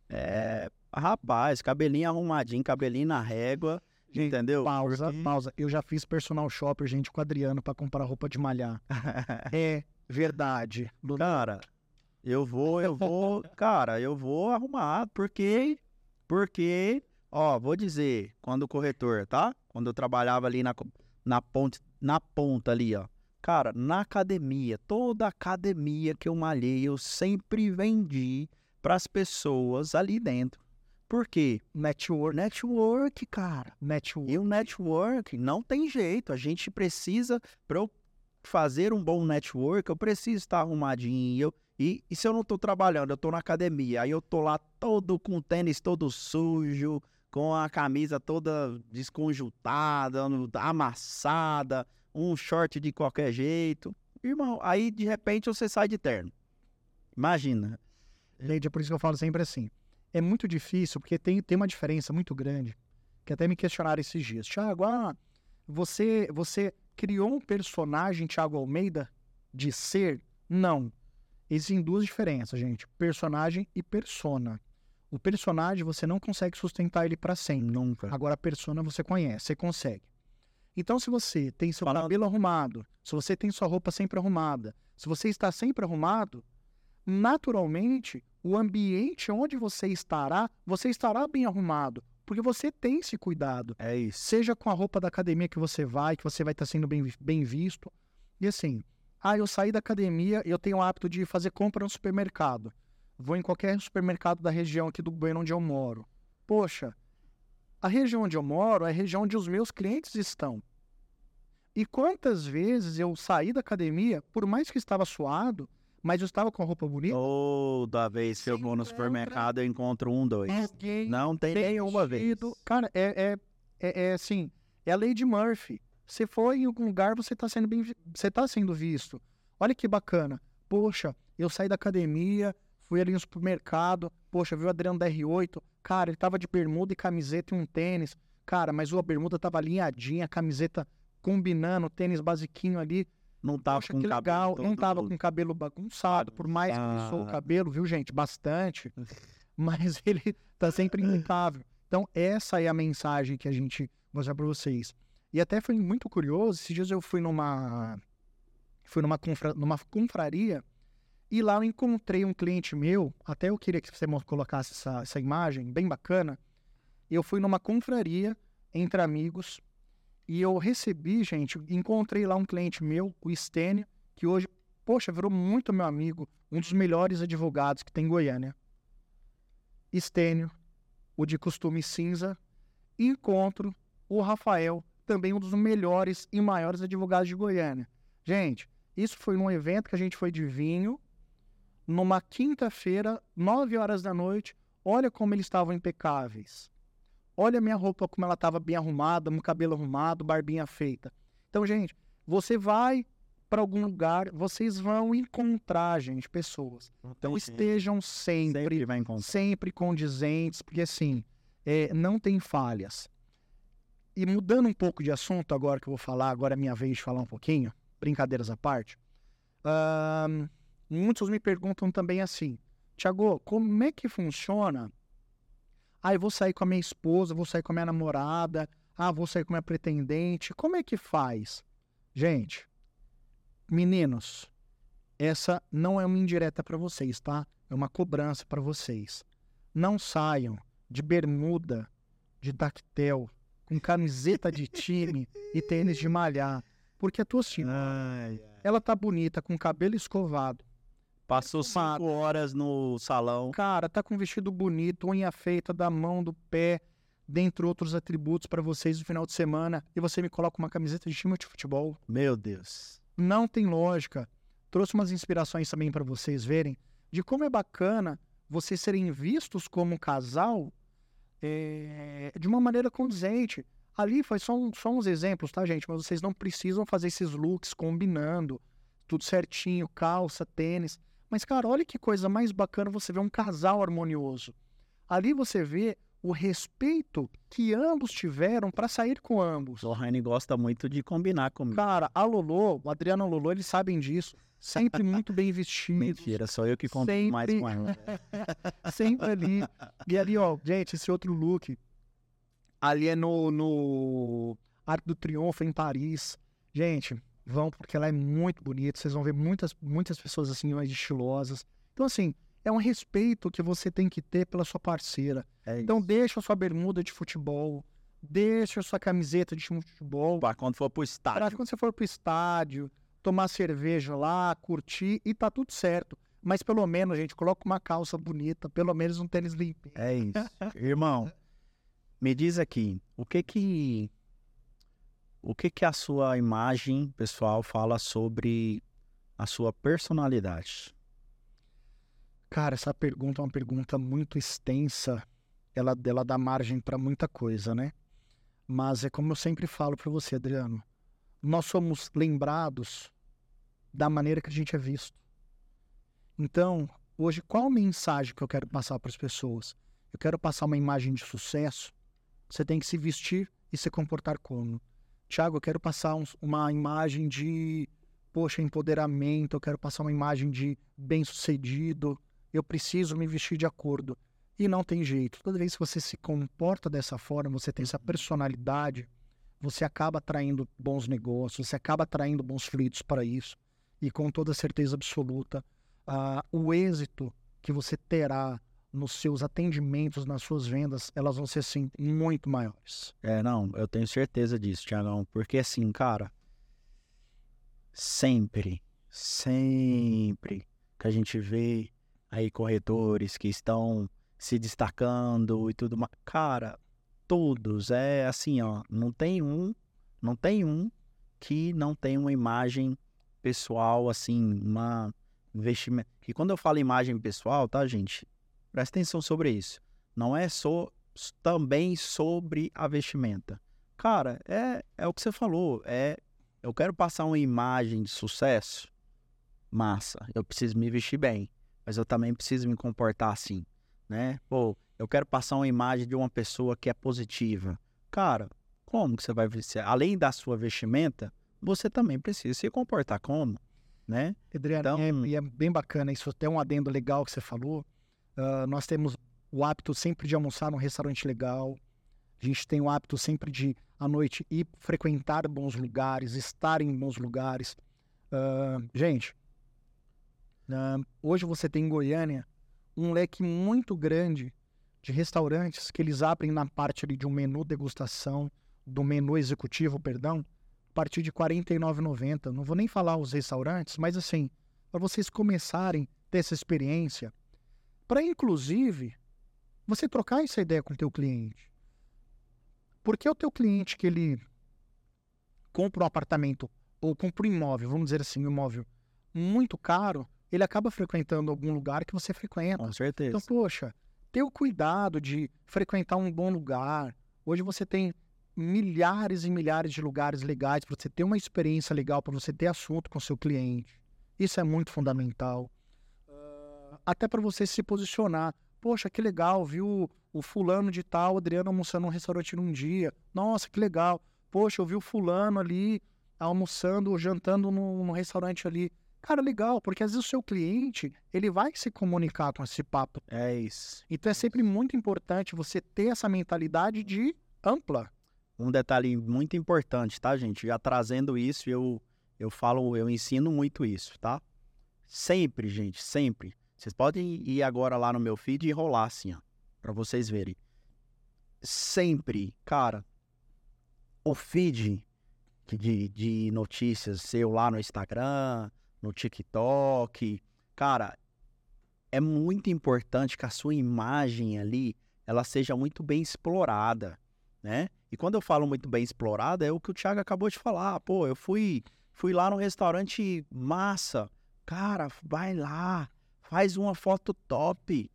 Speaker 1: é. Rapaz, cabelinho arrumadinho, cabelinho na régua,
Speaker 2: Gente,
Speaker 1: entendeu?
Speaker 2: Pausa,
Speaker 1: Porque-
Speaker 2: pausa. Eu já fiz personal shopper, gente, com o Adriano pra comprar roupa de malhar. é verdade.
Speaker 1: Cara, eu vou, eu vou, cara, eu vou arrumar, porque, porque, ó, vou dizer, quando o corretor, tá? Quando eu trabalhava ali na, na ponte, na ponta ali, ó. Cara, na academia, toda academia que eu malhei, eu sempre vendi pras pessoas ali dentro. Por quê?
Speaker 2: Network,
Speaker 1: Network, cara.
Speaker 2: network.
Speaker 1: E o network não tem jeito. A gente precisa, para eu fazer um bom network, eu preciso estar arrumadinho. Eu- e, e se eu não tô trabalhando, eu tô na academia, aí eu tô lá todo com o tênis todo sujo, com a camisa toda desconjuntada, amassada, um short de qualquer jeito. Irmão, aí de repente você sai de terno. Imagina.
Speaker 2: Gente, é por isso que eu falo sempre assim. É muito difícil, porque tem, tem uma diferença muito grande, que até me questionaram esses dias. Tiago, ah, você, você criou um personagem, Tiago Almeida, de ser? Não. Existem duas diferenças, gente: personagem e persona. O personagem você não consegue sustentar ele para sempre.
Speaker 1: Nunca.
Speaker 2: Agora a persona você conhece, você consegue. Então, se você tem seu
Speaker 1: Falando-
Speaker 2: cabelo arrumado, se você tem sua roupa sempre arrumada, se você está sempre arrumado, naturalmente o ambiente onde você estará, você estará bem arrumado, porque você tem esse cuidado.
Speaker 1: É isso.
Speaker 2: Seja com a roupa da academia que você vai, que você vai estar sendo bem, bem visto. E assim, ah, eu saí da academia e eu tenho o hábito de fazer compra no supermercado. Vou em qualquer supermercado da região aqui do Bueno onde eu moro. Poxa, a região onde eu moro é a região onde os meus clientes estão. E quantas vezes eu saí da academia, por mais que estava suado, mas eu estava com a roupa bonita,
Speaker 1: Toda vez que eu vou no supermercado, eu encontro um, dois.
Speaker 2: alguém
Speaker 1: Não tem nenhuma vez.
Speaker 2: Cara, é, é, é, é assim, é a lei de Murphy. Você foi em algum lugar, você está sendo bem, você tá sendo visto. Olha que bacana. Poxa, eu saí da academia, fui ali no supermercado, poxa, viu o Adriano da R8, cara, ele tava de bermuda e camiseta e um tênis. Cara, mas a bermuda tava alinhadinha, a camiseta combinando, o tênis basiquinho ali.
Speaker 1: Não tava
Speaker 2: Poxa,
Speaker 1: com
Speaker 2: que
Speaker 1: cabelo
Speaker 2: legal. Não tava com cabelo bagunçado, por mais que eu sou o cabelo, viu, gente? Bastante. Mas ele tá sempre impecável. Então, essa é a mensagem que a gente mostrar para vocês. E até foi muito curioso, esses dias eu fui numa fui numa, confra, numa confraria e lá eu encontrei um cliente meu, até eu queria que você colocasse essa, essa imagem, bem bacana. Eu fui numa confraria entre amigos e eu recebi, gente, encontrei lá um cliente meu, o Stênio, que hoje, poxa, virou muito meu amigo, um dos melhores advogados que tem em Goiânia. Stênio, o de costume cinza, encontro o Rafael, também um dos melhores e maiores advogados de Goiânia. Gente, isso foi num evento que a gente foi de vinho, numa quinta-feira, nove horas da noite. Olha como eles estavam impecáveis. Olha a minha roupa como ela estava bem arrumada, meu cabelo arrumado, barbinha feita. Então, gente, você vai para algum lugar, vocês vão encontrar, gente, pessoas. Então, estejam sempre,
Speaker 1: Sempre vai encontrar.
Speaker 2: sempre condizentes, porque assim, é, não tem falhas. E mudando um pouco de assunto agora que eu vou falar, agora é minha vez de falar um pouquinho, brincadeiras à parte. ahn, muitos me perguntam também assim, Tiago, como é que funciona? Ah, eu vou sair com a minha esposa, vou sair com a minha namorada, ah, vou sair com a minha pretendente, como é que faz? Gente, meninos, essa não é uma indireta para vocês, tá? É uma cobrança para vocês. Não saiam de bermuda, de tactel, com camiseta de time e tênis de malhar. Porque a tua senhora,
Speaker 1: Ai, ai.
Speaker 2: ela tá bonita, com cabelo escovado.
Speaker 1: Passou cinco horas no salão.
Speaker 2: Cara, tá com vestido bonito, unha feita da mão, do pé, dentre outros atributos para vocês no final de semana. E você me coloca uma camiseta de time de futebol.
Speaker 1: Meu Deus.
Speaker 2: não tem lógica. Trouxe umas inspirações também para vocês verem de como é bacana vocês serem vistos como um casal é, de uma maneira condizente. Ali foi só, um- só uns exemplos, tá, gente? Mas vocês não precisam fazer esses looks combinando, tudo certinho, calça, tênis. Mas, cara, olha que coisa mais bacana você ver um casal harmonioso. Ali você vê o respeito que ambos tiveram para sair com ambos.
Speaker 1: O Lohane gosta muito de combinar comigo.
Speaker 2: Cara, a Lolo, o Adriano Lolo, eles sabem disso. Sempre muito bem vestidos.
Speaker 1: Mentira, sou eu que mais
Speaker 2: Sempre-
Speaker 1: com ela.
Speaker 2: Sempre ali. E ali, ó, gente, esse outro look. Ali é no, no Arco do Triunfo, em Paris. Gente, vão porque ela é muito bonita. Vocês vão ver muitas, muitas pessoas assim, mais estilosas. Então, assim, é um respeito que você tem que ter pela sua parceira.
Speaker 1: É
Speaker 2: Então, deixa a sua bermuda de futebol. Deixa a sua camiseta de futebol.
Speaker 1: Pra quando for pro
Speaker 2: Pra
Speaker 1: estádio.
Speaker 2: quando você for pro estádio, tomar cerveja lá, curtir e tá tudo certo. Mas pelo menos, gente, coloca uma calça bonita, pelo menos um tênis limpo.
Speaker 1: É isso. Irmão, me diz aqui, o que que o que que a sua imagem pessoal fala sobre a sua personalidade?
Speaker 2: Cara, essa pergunta é uma pergunta muito extensa. Ela, ela dá margem para muita coisa, né? Mas é como eu sempre falo para você, Adriano. nós somos lembrados da maneira que a gente é visto. Então, hoje, qual mensagem que eu quero passar para as pessoas? Eu quero passar uma imagem de sucesso. Você tem que se vestir e se comportar como. Tiago, eu quero passar um, uma imagem de, poxa, empoderamento, eu quero passar uma imagem de bem-sucedido, eu preciso me vestir de acordo. E não tem jeito. Toda vez que você se comporta dessa forma, você tem essa uhum. personalidade, você acaba atraindo bons negócios, você acaba atraindo bons fluidos para isso. E com toda certeza absoluta, uh, o êxito que você terá nos seus atendimentos, nas suas vendas, elas vão ser, sim, muito maiores.
Speaker 1: É, não, eu tenho certeza disso, Tiagão. Porque, assim, cara, sempre, sempre que a gente vê aí corretores que estão se destacando e tudo mais. Cara, todos, é assim, ó, não tem um, não tem um que não tem uma imagem pessoal, assim, uma investimento. E quando eu falo imagem pessoal, tá, gente? Presta atenção sobre isso. Não é só também sobre a vestimenta. Cara, é, é o que você falou. É, eu quero passar uma imagem de sucesso. Massa. Eu preciso me vestir bem. Mas eu também preciso me comportar assim né? Pô, eu quero passar uma imagem de uma pessoa que é positiva. Cara, como que você vai vestir? Além da sua vestimenta, você também precisa se comportar como, né?
Speaker 2: Adriano, então... é, e é bem bacana isso, até um adendo legal que você falou. Uh, nós temos o hábito sempre de almoçar num restaurante legal. A gente tem o hábito sempre de, à noite, ir frequentar bons lugares, estar em bons lugares. Uh, gente, uh, hoje você tem em Goiânia um leque muito grande de restaurantes que eles abrem na parte ali de um menu degustação, do menu executivo, perdão, a partir de R$ 49,90. Não vou nem falar os restaurantes, mas assim, para vocês começarem a ter essa experiência, para inclusive você trocar essa ideia com o teu cliente. Porque o teu cliente que ele compra um apartamento ou compra um imóvel, vamos dizer assim, um imóvel muito caro, ele acaba frequentando algum lugar que você frequenta.
Speaker 1: Com certeza.
Speaker 2: Então, poxa, ter o cuidado de frequentar um bom lugar. Hoje você tem milhares e milhares de lugares legais para você ter uma experiência legal, para você ter assunto com seu cliente. Isso é muito fundamental. Até para você se posicionar. Poxa, que legal, viu o fulano de tal, Adriano almoçando num restaurante num dia. Nossa, que legal. Poxa, eu vi o fulano ali almoçando, jantando num, num restaurante ali. Cara, legal, porque às vezes o seu cliente, ele vai se comunicar com esse papo.
Speaker 1: É isso.
Speaker 2: Então é sempre muito importante você ter essa mentalidade de ampla.
Speaker 1: Um detalhe muito importante, tá, gente? Já trazendo isso, eu, eu falo, eu ensino muito isso, tá? Sempre, gente, sempre. Vocês podem ir agora lá no meu feed e rolar assim, ó, pra vocês verem. Sempre, cara, o feed de, de notícias seu lá no Instagram, no TikTok. Cara, é muito importante que a sua imagem ali ela seja muito bem explorada, né? E quando eu falo muito bem explorada, é o que o Thiago acabou de falar. Pô, eu fui, fui lá no restaurante massa. Cara, vai lá, faz uma foto top.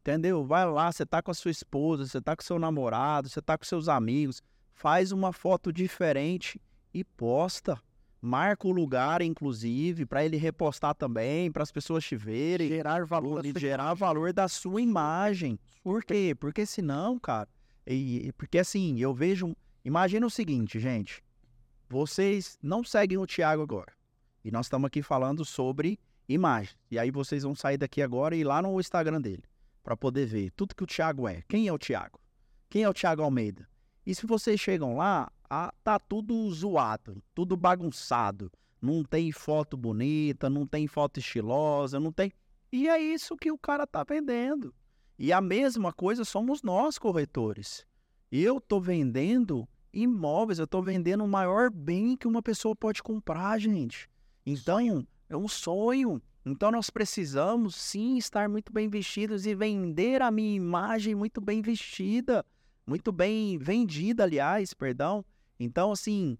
Speaker 1: Entendeu? Vai lá, você tá com a sua esposa, você tá com seu namorado, você tá com seus amigos, faz uma foto diferente e posta marca o lugar, inclusive, para ele repostar também, para as pessoas te verem.
Speaker 2: Gerar valor.
Speaker 1: E gerar valor da sua imagem. Por quê? Porque senão, cara. E, porque assim, eu vejo. Imagina o seguinte, gente. Vocês não seguem o Thiago agora. E nós estamos aqui falando sobre imagem. E aí vocês vão sair daqui agora e ir lá no Instagram dele. para poder ver tudo que o Thiago é. Quem é o Thiago? Quem é o Thiago Almeida? E se vocês chegam lá, ah, tá tudo zoado, tudo bagunçado. Não tem foto bonita, não tem foto estilosa, não tem. E é isso que o cara tá vendendo. E a mesma coisa somos nós, corretores. Eu tô vendendo imóveis, eu tô vendendo o maior bem que uma pessoa pode comprar, gente. Então, é um sonho. Então nós precisamos sim estar muito bem vestidos e vender a minha imagem muito bem vestida, muito bem vendida, aliás, perdão. Então, assim,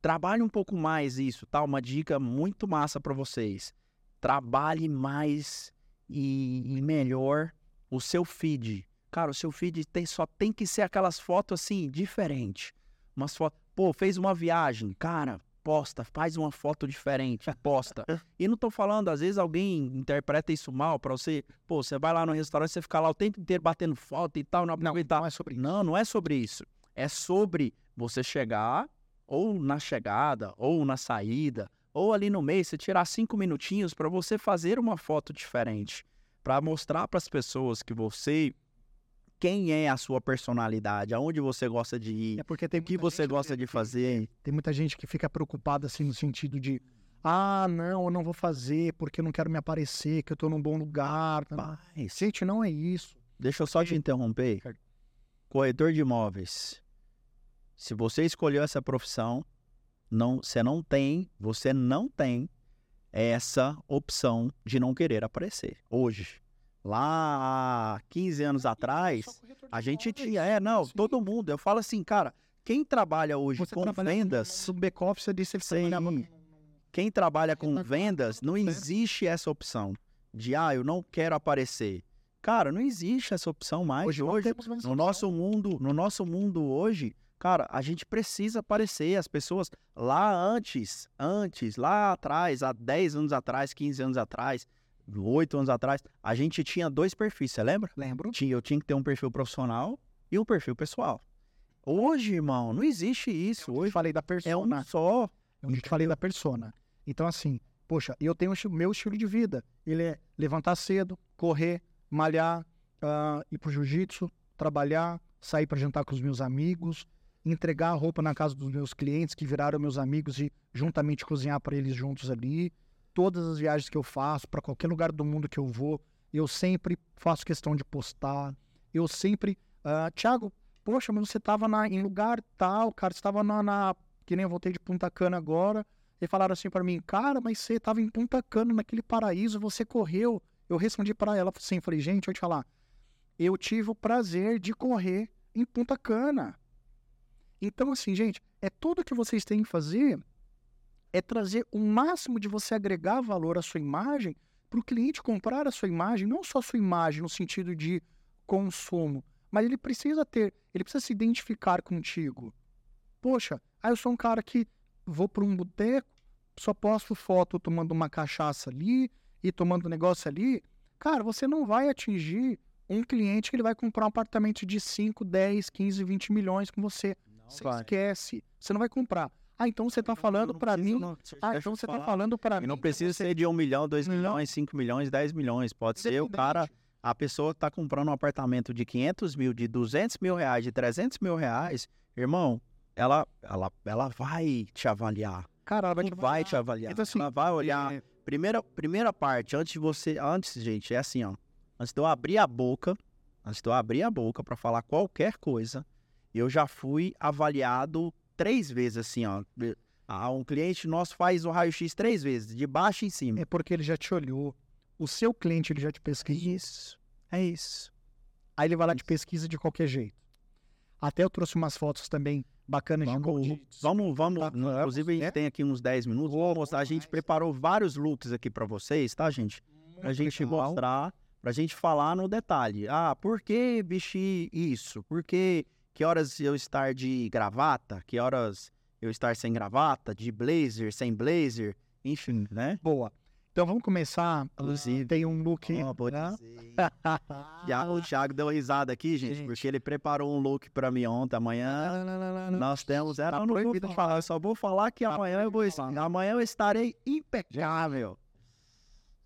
Speaker 1: trabalhe um pouco mais isso, tá? Uma dica muito massa para vocês. Trabalhe mais e, e, melhor o seu feed. Cara, o seu feed tem, só tem que ser aquelas fotos assim, diferentes. Umas fotos. Pô, fez uma viagem, cara, posta, faz uma foto diferente, posta. e não tô falando, às vezes alguém interpreta isso mal pra você. Pô, você vai lá no restaurante, você fica lá o tempo inteiro batendo foto e tal, não
Speaker 2: Não, não é sobre isso.
Speaker 1: Não, não é sobre isso. É sobre você chegar, ou na chegada, ou na saída, ou ali no meio, você tirar cinco minutinhos para você fazer uma foto diferente. Para mostrar para as pessoas que você. Quem é a sua personalidade, aonde você gosta de ir,
Speaker 2: É porque tem
Speaker 1: o que você gosta
Speaker 2: que-
Speaker 1: de fazer.
Speaker 2: Tem muita gente que fica preocupada assim no sentido de ah, não, eu não vou fazer porque eu não quero me aparecer, que eu tô num bom lugar. tá?
Speaker 1: Mas,
Speaker 2: Gente, não é isso.
Speaker 1: deixa eu só te interromper. Corretor de imóveis. Se você escolheu essa profissão, não, você não tem, você não tem essa opção de não querer aparecer. Hoje. Lá há 15 anos atrás, a gente tinha, é, não, todo mundo. Eu falo assim, cara, quem trabalha hoje
Speaker 2: Você
Speaker 1: com
Speaker 2: trabalhava
Speaker 1: vendas,
Speaker 2: No back-office, disse que você
Speaker 1: Sim.
Speaker 2: trabalhava
Speaker 1: quem trabalha com vendas, não existe essa opção de, ah, eu não quero aparecer. Cara, não existe essa opção mais
Speaker 2: Hoje,
Speaker 1: hoje. No nosso mundo, no nosso mundo hoje, cara, a gente precisa aparecer. As pessoas lá antes, antes, lá atrás, há 10 anos atrás, 15 anos atrás, 8 anos atrás, a gente tinha dois perfis, você lembra?
Speaker 2: Lembro.
Speaker 1: Tinha, eu tinha que ter um perfil profissional e um perfil pessoal. Hoje, irmão, não existe isso.
Speaker 2: Eu te
Speaker 1: Hoje
Speaker 2: falei da
Speaker 1: é
Speaker 2: persona.
Speaker 1: um só.
Speaker 2: Eu te falei da persona. Então, assim, poxa, eu tenho o meu estilo de vida. Ele é levantar cedo, correr, malhar, ah, ir pro jiu-jitsu, trabalhar, sair para jantar com os meus amigos, entregar a roupa na casa dos meus clientes que viraram meus amigos e juntamente cozinhar para eles juntos ali. Todas as viagens que eu faço, para qualquer lugar do mundo que eu vou, eu sempre faço questão de postar. Eu sempre. ah, Tiago, poxa, mas você tava na, em lugar tal, cara, você tava na, na que nem eu voltei de Punta Cana agora, e falaram assim pra mim, cara, mas você tava em Punta Cana, naquele paraíso, você correu. Eu respondi pra ela assim, falei, gente, eu te falar, eu tive o prazer de correr em Punta Cana. Então, assim, gente, é tudo que vocês têm que fazer é trazer o máximo de você agregar valor à sua imagem para o cliente comprar a sua imagem, não só a sua imagem no sentido de consumo, mas ele precisa ter, ele precisa se identificar contigo. Poxa, ah, eu sou um cara que vou para um boteco, só posto foto tomando uma cachaça ali e tomando um negócio ali. Cara, você não vai atingir um cliente que ele vai comprar um apartamento de 5, 10, 15, 20 milhões com você. Você esquece. Você não vai comprar. Ah, então você tá falando para mim. Ah, então você tá falando para mim.
Speaker 1: E não precisa ser de 1 milhão, 2
Speaker 2: Milhão.
Speaker 1: milhões, 5 milhões, 10 milhões. Pode ser o cara, a pessoa que tá comprando um apartamento de 500 mil, de 200 mil reais, de 300 mil reais. Irmão, ela, ela, ela vai te avaliar.
Speaker 2: Cara, ela vai te
Speaker 1: vai te
Speaker 2: avaliar. Então, assim,
Speaker 1: ela vai olhar.
Speaker 2: É,
Speaker 1: Primeira, primeira parte, antes de você. Antes, gente, é assim, ó. Antes de eu abrir a boca, antes de eu abrir a boca pra falar qualquer coisa, eu já fui avaliado três vezes, assim, ó. Ah, um cliente nosso faz o raio-x três vezes, de baixo em cima.
Speaker 2: é porque ele já te olhou. O seu cliente ele já te pesquisa.
Speaker 1: isso. É isso.
Speaker 2: Aí ele vai lá te pesquisa de qualquer jeito. Até eu trouxe umas fotos também bacanas de
Speaker 1: Vamos,
Speaker 2: de-
Speaker 1: vamos, vamos.
Speaker 2: Tá, vamos,
Speaker 1: Inclusive, a gente tem aqui uns 10 minutos. Vou mostrar. A gente preparou vários looks aqui pra vocês, tá, gente? Pra gente
Speaker 2: legal.
Speaker 1: mostrar, pra gente falar no detalhe. Ah, por que vestir isso? Por que, que horas eu estar de gravata? Que horas eu estar sem gravata? De blazer, sem blazer? Enfim, né?
Speaker 2: Boa. Então vamos começar.
Speaker 1: Inclusive.
Speaker 2: Tem um look.
Speaker 1: Vou
Speaker 2: né?
Speaker 1: Já, o Thiago deu risada aqui, gente,
Speaker 2: Gente.
Speaker 1: porque ele preparou um look pra mim ontem. Amanhã nós temos. Era,
Speaker 2: Tá
Speaker 1: não vou
Speaker 2: proibido de
Speaker 1: falar, eu só vou falar que
Speaker 2: Tá
Speaker 1: amanhã eu vou.
Speaker 2: falar.
Speaker 1: Amanhã eu estarei impecável.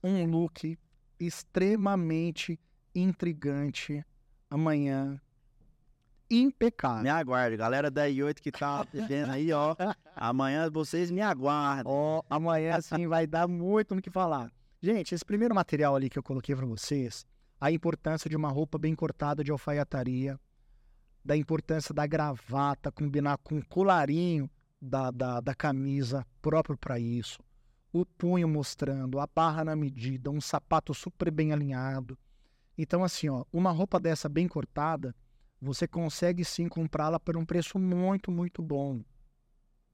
Speaker 2: um look extremamente intrigante amanhã. Impecável.
Speaker 1: Me aguarde, galera da I8 que tá vendo aí, ó. Amanhã vocês me aguardem.
Speaker 2: Ó, amanhã sim vai dar muito no que falar. Gente, esse primeiro material ali que eu coloquei para vocês, a importância de uma roupa bem cortada de alfaiataria, da importância da gravata combinar com o colarinho da, da, da camisa próprio para isso, o punho mostrando, a barra na medida, um sapato super bem alinhado. Então, assim, ó, uma roupa dessa bem cortada, você consegue sim comprá-la por um preço muito, muito bom.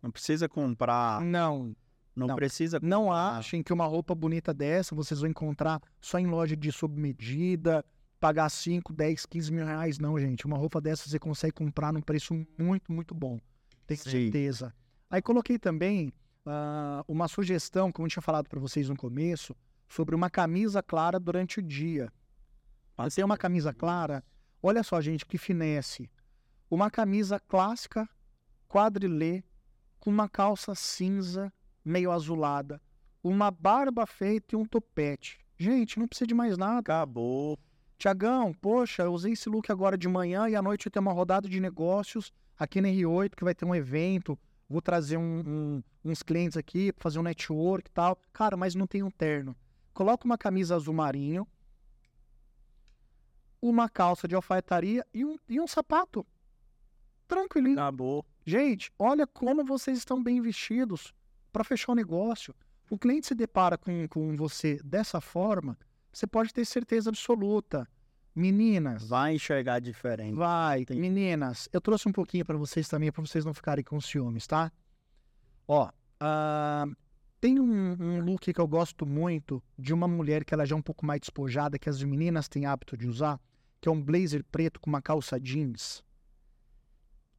Speaker 1: Não precisa comprar,
Speaker 2: Não,
Speaker 1: não,
Speaker 2: não.
Speaker 1: precisa
Speaker 2: Não
Speaker 1: comprar.
Speaker 2: achem que uma roupa bonita dessa vocês vão encontrar só em loja de submedida, pagar 5, 10, 15 mil reais. Não, gente. Uma roupa dessa você consegue comprar num preço muito, muito bom. tenho
Speaker 1: Sim.
Speaker 2: certeza. Aí coloquei também ah, uma sugestão, como eu tinha falado para vocês no começo, sobre uma camisa clara durante o dia. Você tem uma camisa clara, olha só, gente, que finesse. Uma camisa clássica, quadrilê, com uma calça cinza, meio azulada, uma barba feita e um topete. Gente, não precisa de mais nada.
Speaker 1: Acabou.
Speaker 2: Tiagão, poxa, eu usei esse look agora de manhã e à noite eu tenho uma rodada de negócios aqui na R8, que vai ter um evento. Vou trazer um- um- uns clientes aqui para fazer um network e tal. Cara, mas não tem um terno. Coloca uma camisa azul marinho, uma calça de alfaiataria e um, e um sapato. Tranquilinho.
Speaker 1: Acabou.
Speaker 2: Gente, olha como vocês estão bem vestidos para fechar o negócio. O cliente se depara com, com você dessa forma, você pode ter certeza absoluta. Meninas,
Speaker 1: Vai enxergar diferente.
Speaker 2: vai.
Speaker 1: Entendi.
Speaker 2: Meninas, eu trouxe um pouquinho para vocês também, para vocês não ficarem com ciúmes, tá? Ó, ah, tem um, um look que eu gosto muito de uma mulher que ela já é um pouco mais despojada, que as meninas têm hábito de usar, que é um blazer preto com uma calça jeans.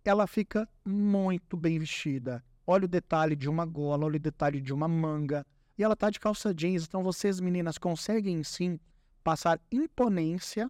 Speaker 2: Ela fica muito bem vestida. Olha o detalhe de uma gola, olha o detalhe de uma manga. E ela tá de calça jeans, então vocês meninas conseguem sim passar imponência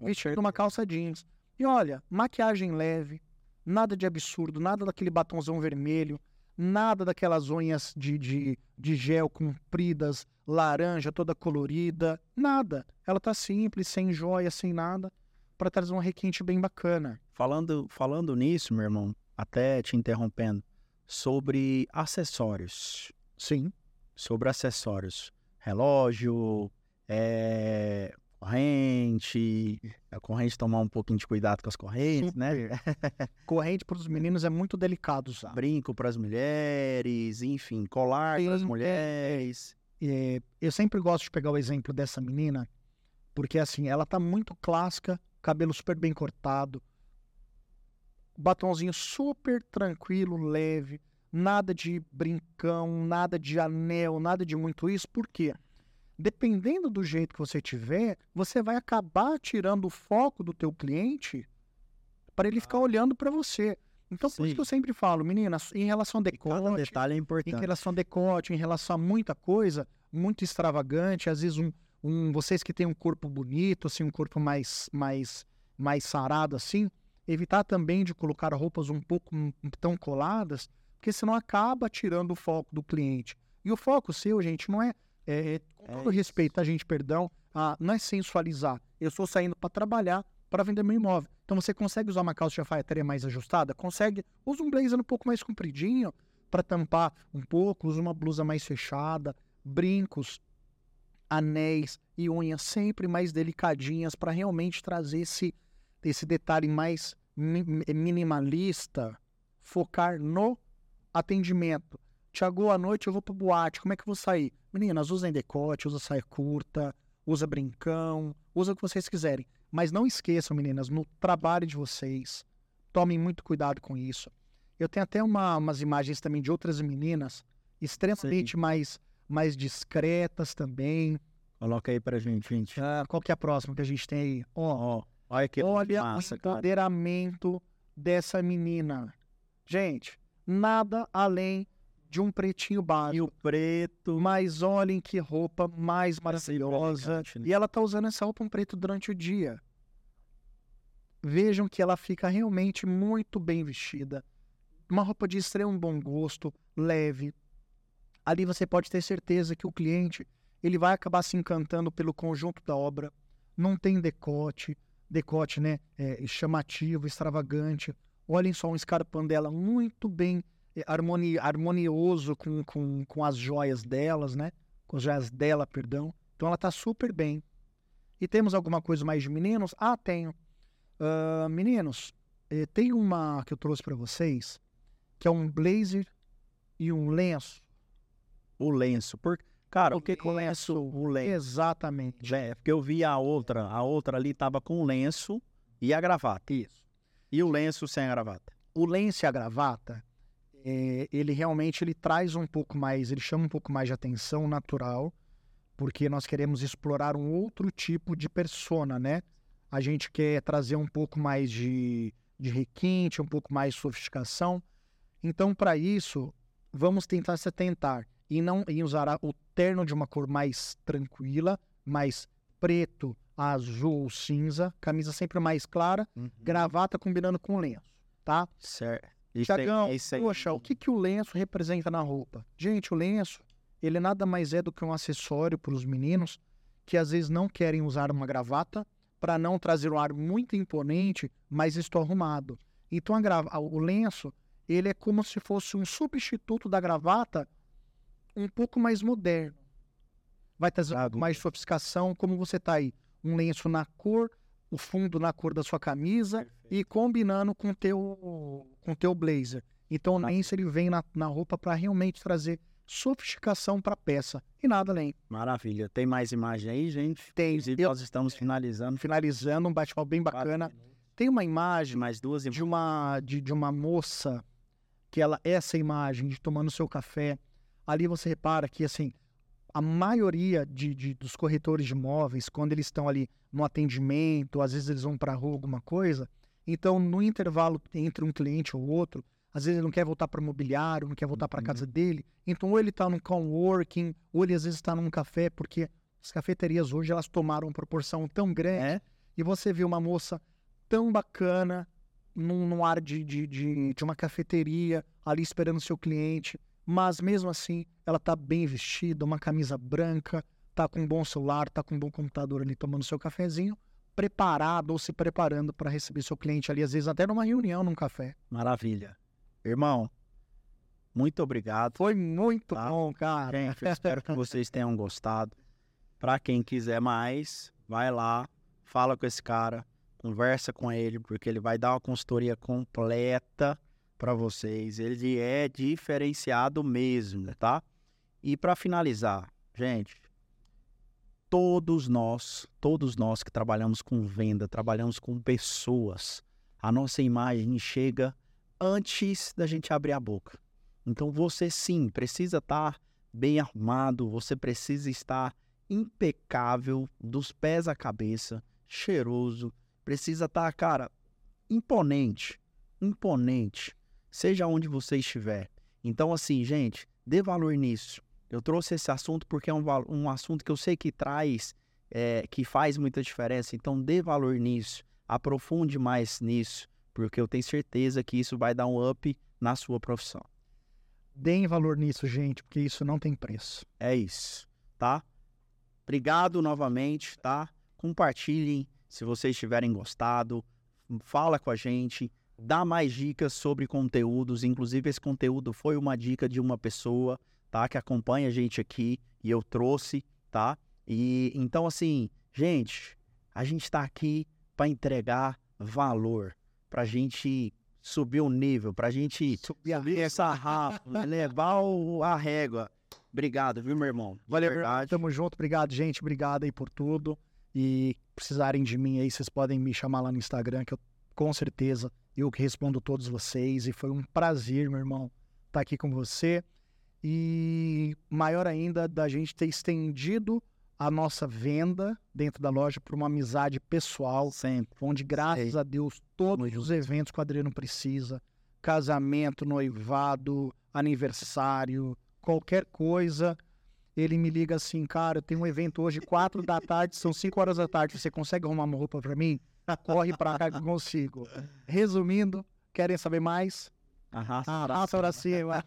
Speaker 2: vestindo uma calça jeans. E olha, maquiagem leve, nada de absurdo, nada daquele batonzão vermelho, nada daquelas unhas de, de, de gel compridas, laranja, toda colorida, nada. Ela tá simples, sem joia, sem nada, para trazer um requinte bem bacana.
Speaker 1: Falando, falando nisso, meu irmão, até te interrompendo, sobre acessórios.
Speaker 2: Sim.
Speaker 1: Sobre acessórios. Relógio, é, corrente. A corrente tomar um pouquinho de cuidado com as correntes, né?
Speaker 2: Corrente para os meninos é muito delicado usar.
Speaker 1: Brinco para as mulheres, enfim, colar para as mulheres.
Speaker 2: É, eu sempre gosto de pegar o exemplo dessa menina, porque assim, ela tá muito clássica, cabelo super bem cortado, batonzinho super tranquilo, leve, nada de brincão, nada de anel, nada de muito isso, por quê? Dependendo do jeito que você tiver, você vai acabar tirando o foco do teu cliente para ele ficar olhando para você. Então, por
Speaker 1: Sim.
Speaker 2: isso que eu sempre falo, meninas, em relação a
Speaker 1: Cada
Speaker 2: decote,
Speaker 1: detalhe é
Speaker 2: em
Speaker 1: importante.
Speaker 2: relação a decote, em relação a muita coisa, muito extravagante, às vezes um, um- vocês que têm um corpo bonito, assim, um corpo mais mais mais sarado assim, evitar também de colocar roupas um pouco hum, tão coladas, porque senão acaba tirando o foco do cliente. E o foco seu, gente, não é, é, é- com
Speaker 1: É
Speaker 2: todo
Speaker 1: isso.
Speaker 2: respeito a gente, perdão, ah, não é sensualizar. Eu estou saindo para trabalhar, para vender meu imóvel. Então você consegue usar uma calça de alfaiataria mais ajustada? Consegue. Usa um blazer um pouco mais compridinho para tampar um pouco, usa uma blusa mais fechada, brincos, anéis e unhas sempre mais delicadinhas para realmente trazer esse, esse detalhe mais mi- minimalista, focar no atendimento. Tiago, à noite eu vou pra boate, como é que eu vou sair? Meninas, usem decote, usa saia curta, usa brincão, usa o que vocês quiserem. Mas não esqueçam, meninas, no trabalho de vocês, tomem muito cuidado com isso. Eu tenho até uma- umas imagens também de outras meninas extremamente mais, mais discretas também.
Speaker 1: Coloca aí pra gente, gente.
Speaker 2: Ah, qual que é a próxima que a gente tem aí? Ó,
Speaker 1: Ó, olha que
Speaker 2: olha
Speaker 1: massa,
Speaker 2: o
Speaker 1: cara.
Speaker 2: empoderamento dessa menina. Gente, nada além de um pretinho
Speaker 1: E
Speaker 2: básico.
Speaker 1: o preto.
Speaker 2: Mas olhem que roupa mais maravilhosa.
Speaker 1: elegante, né?
Speaker 2: E ela tá usando essa roupa um preto durante o dia. Vejam que ela fica realmente muito bem vestida. Uma roupa de extremo bom gosto, leve. Ali você pode ter certeza que o cliente ele vai acabar se encantando pelo conjunto da obra. Não tem decote, decote né, é, chamativo, extravagante. Olhem só um escarpão dela muito bem é, harmoni- harmonioso com, com, com as joias delas, né? Com as joias dela, perdão. Então ela tá super bem. E temos alguma coisa mais de meninos? Ah, tenho. Ah, meninos, eh, tem uma que eu trouxe para vocês, que é um blazer e um lenço.
Speaker 1: O lenço. Por... Cara, o que
Speaker 2: lenço.
Speaker 1: lenço? O lenço.
Speaker 2: Exatamente.
Speaker 1: É, porque eu vi a outra. A outra ali tava com o lenço e a gravata.
Speaker 2: Isso.
Speaker 1: E o lenço sem a gravata.
Speaker 2: O lenço e a gravata, eh, ele realmente ele traz um pouco mais, ele chama um pouco mais de atenção natural, porque nós queremos explorar um outro tipo de persona, né? A gente quer trazer um pouco mais de, de requinte, um pouco mais de sofisticação. Então, para isso, vamos tentar se atentar e não em usar o terno de uma cor mais tranquila, mais preto, azul ou cinza, camisa sempre mais clara,
Speaker 1: Uhum.
Speaker 2: gravata combinando com lenço, tá?
Speaker 1: Certo. Isso aí-
Speaker 2: Tiagão,
Speaker 1: é
Speaker 2: poxa, o que, que o lenço representa na roupa? Gente, o lenço, ele nada mais é do que um acessório para os meninos que às vezes não querem usar uma gravata para não trazer um ar muito imponente, mas estou arrumado. Então a grava- o lenço, ele é como se fosse um substituto da gravata um pouco mais moderno. Vai trazer um
Speaker 1: Ah,
Speaker 2: mais sofisticação, como você tá aí, um lenço na cor, o fundo na cor da sua camisa, e combinando com o teu, com o teu blazer. Então o lenço ele vem na, na roupa para realmente trazer sofisticação para a peça e nada além.
Speaker 1: Maravilha. Tem mais imagem aí, gente?
Speaker 2: Tem,
Speaker 1: Inclusive,
Speaker 2: eu-
Speaker 1: nós estamos finalizando.
Speaker 2: finalizando um bate-papo bem bacana. Tem uma imagem
Speaker 1: Mais duas
Speaker 2: de
Speaker 1: imagens.
Speaker 2: uma de, de uma moça que ela essa imagem de tomando seu café. Ali você repara que assim a maioria de, de- dos corretores de imóveis, quando eles estão ali no atendimento, às vezes eles vão para rua alguma coisa, então no intervalo entre um cliente ou outro, às vezes ele não quer voltar para o mobiliário, não quer voltar para a
Speaker 1: Uhum.
Speaker 2: casa dele, então ou ele está num coworking, ou ele às vezes está num café, porque as cafeterias hoje elas tomaram uma proporção tão grande
Speaker 1: É?
Speaker 2: e você vê uma moça tão bacana num, num ar de, de, de, de uma cafeteria ali esperando seu cliente, mas mesmo assim ela tá bem vestida, uma camisa branca, tá com um bom celular, tá com um bom computador ali tomando seu cafezinho, preparado ou se preparando para receber seu cliente ali, às vezes até numa reunião, num café.
Speaker 1: Maravilha. Irmão, muito obrigado.
Speaker 2: Foi muito
Speaker 1: Tá.
Speaker 2: bom, cara.
Speaker 1: Gente, eu espero que vocês tenham gostado. Para quem quiser mais, vai lá, fala com esse cara, conversa com ele, porque ele vai dar uma consultoria completa para vocês. Ele é diferenciado mesmo, tá? E para finalizar, gente, todos nós, todos nós que trabalhamos com venda, trabalhamos com pessoas, a nossa imagem chega antes da gente abrir a boca. Então você sim precisa estar bem arrumado, você precisa estar impecável dos pés à cabeça, cheiroso, precisa estar, cara, imponente, imponente, seja onde você estiver. Então assim, gente, dê valor nisso. Eu trouxe esse assunto porque é um, um assunto que eu sei que traz, é, que faz muita diferença. Então dê valor nisso, aprofunde mais nisso, porque eu tenho certeza que isso vai dar um up na sua profissão.
Speaker 2: Deem valor nisso, gente, porque isso não tem preço.
Speaker 1: É isso, tá? Obrigado novamente, tá? Compartilhem se vocês tiverem gostado. Fala com a gente, dá mais dicas sobre conteúdos. Inclusive, esse conteúdo foi uma dica de uma pessoa, tá? Que acompanha a gente aqui e eu trouxe, tá? E então, assim, gente, a gente tá aqui para entregar valor, pra gente subir o nível, pra gente
Speaker 2: Subir a
Speaker 1: essa rapa, levar o- a régua. Obrigado, viu, meu irmão?
Speaker 2: Valeu,
Speaker 1: verdade.
Speaker 2: Tamo junto. Obrigado, gente. Obrigado aí por tudo. E precisarem de mim aí, vocês podem me chamar lá no Instagram, que eu com certeza eu que respondo todos vocês. E foi um prazer, meu irmão, estar aqui com você. E maior ainda da gente ter estendido a nossa venda dentro da loja por uma amizade pessoal,
Speaker 1: Sempre.
Speaker 2: onde, graças
Speaker 1: Sei.
Speaker 2: a Deus, todos os eventos que o Adriano precisa, casamento, noivado, aniversário, qualquer coisa, ele me liga assim, cara, eu tenho um evento hoje, quatro da tarde, são cinco horas da tarde, você consegue arrumar uma roupa pra mim? Corre pra cá que eu consigo. Resumindo, querem saber mais?
Speaker 1: Arrasta.
Speaker 2: Arrasta pra cima.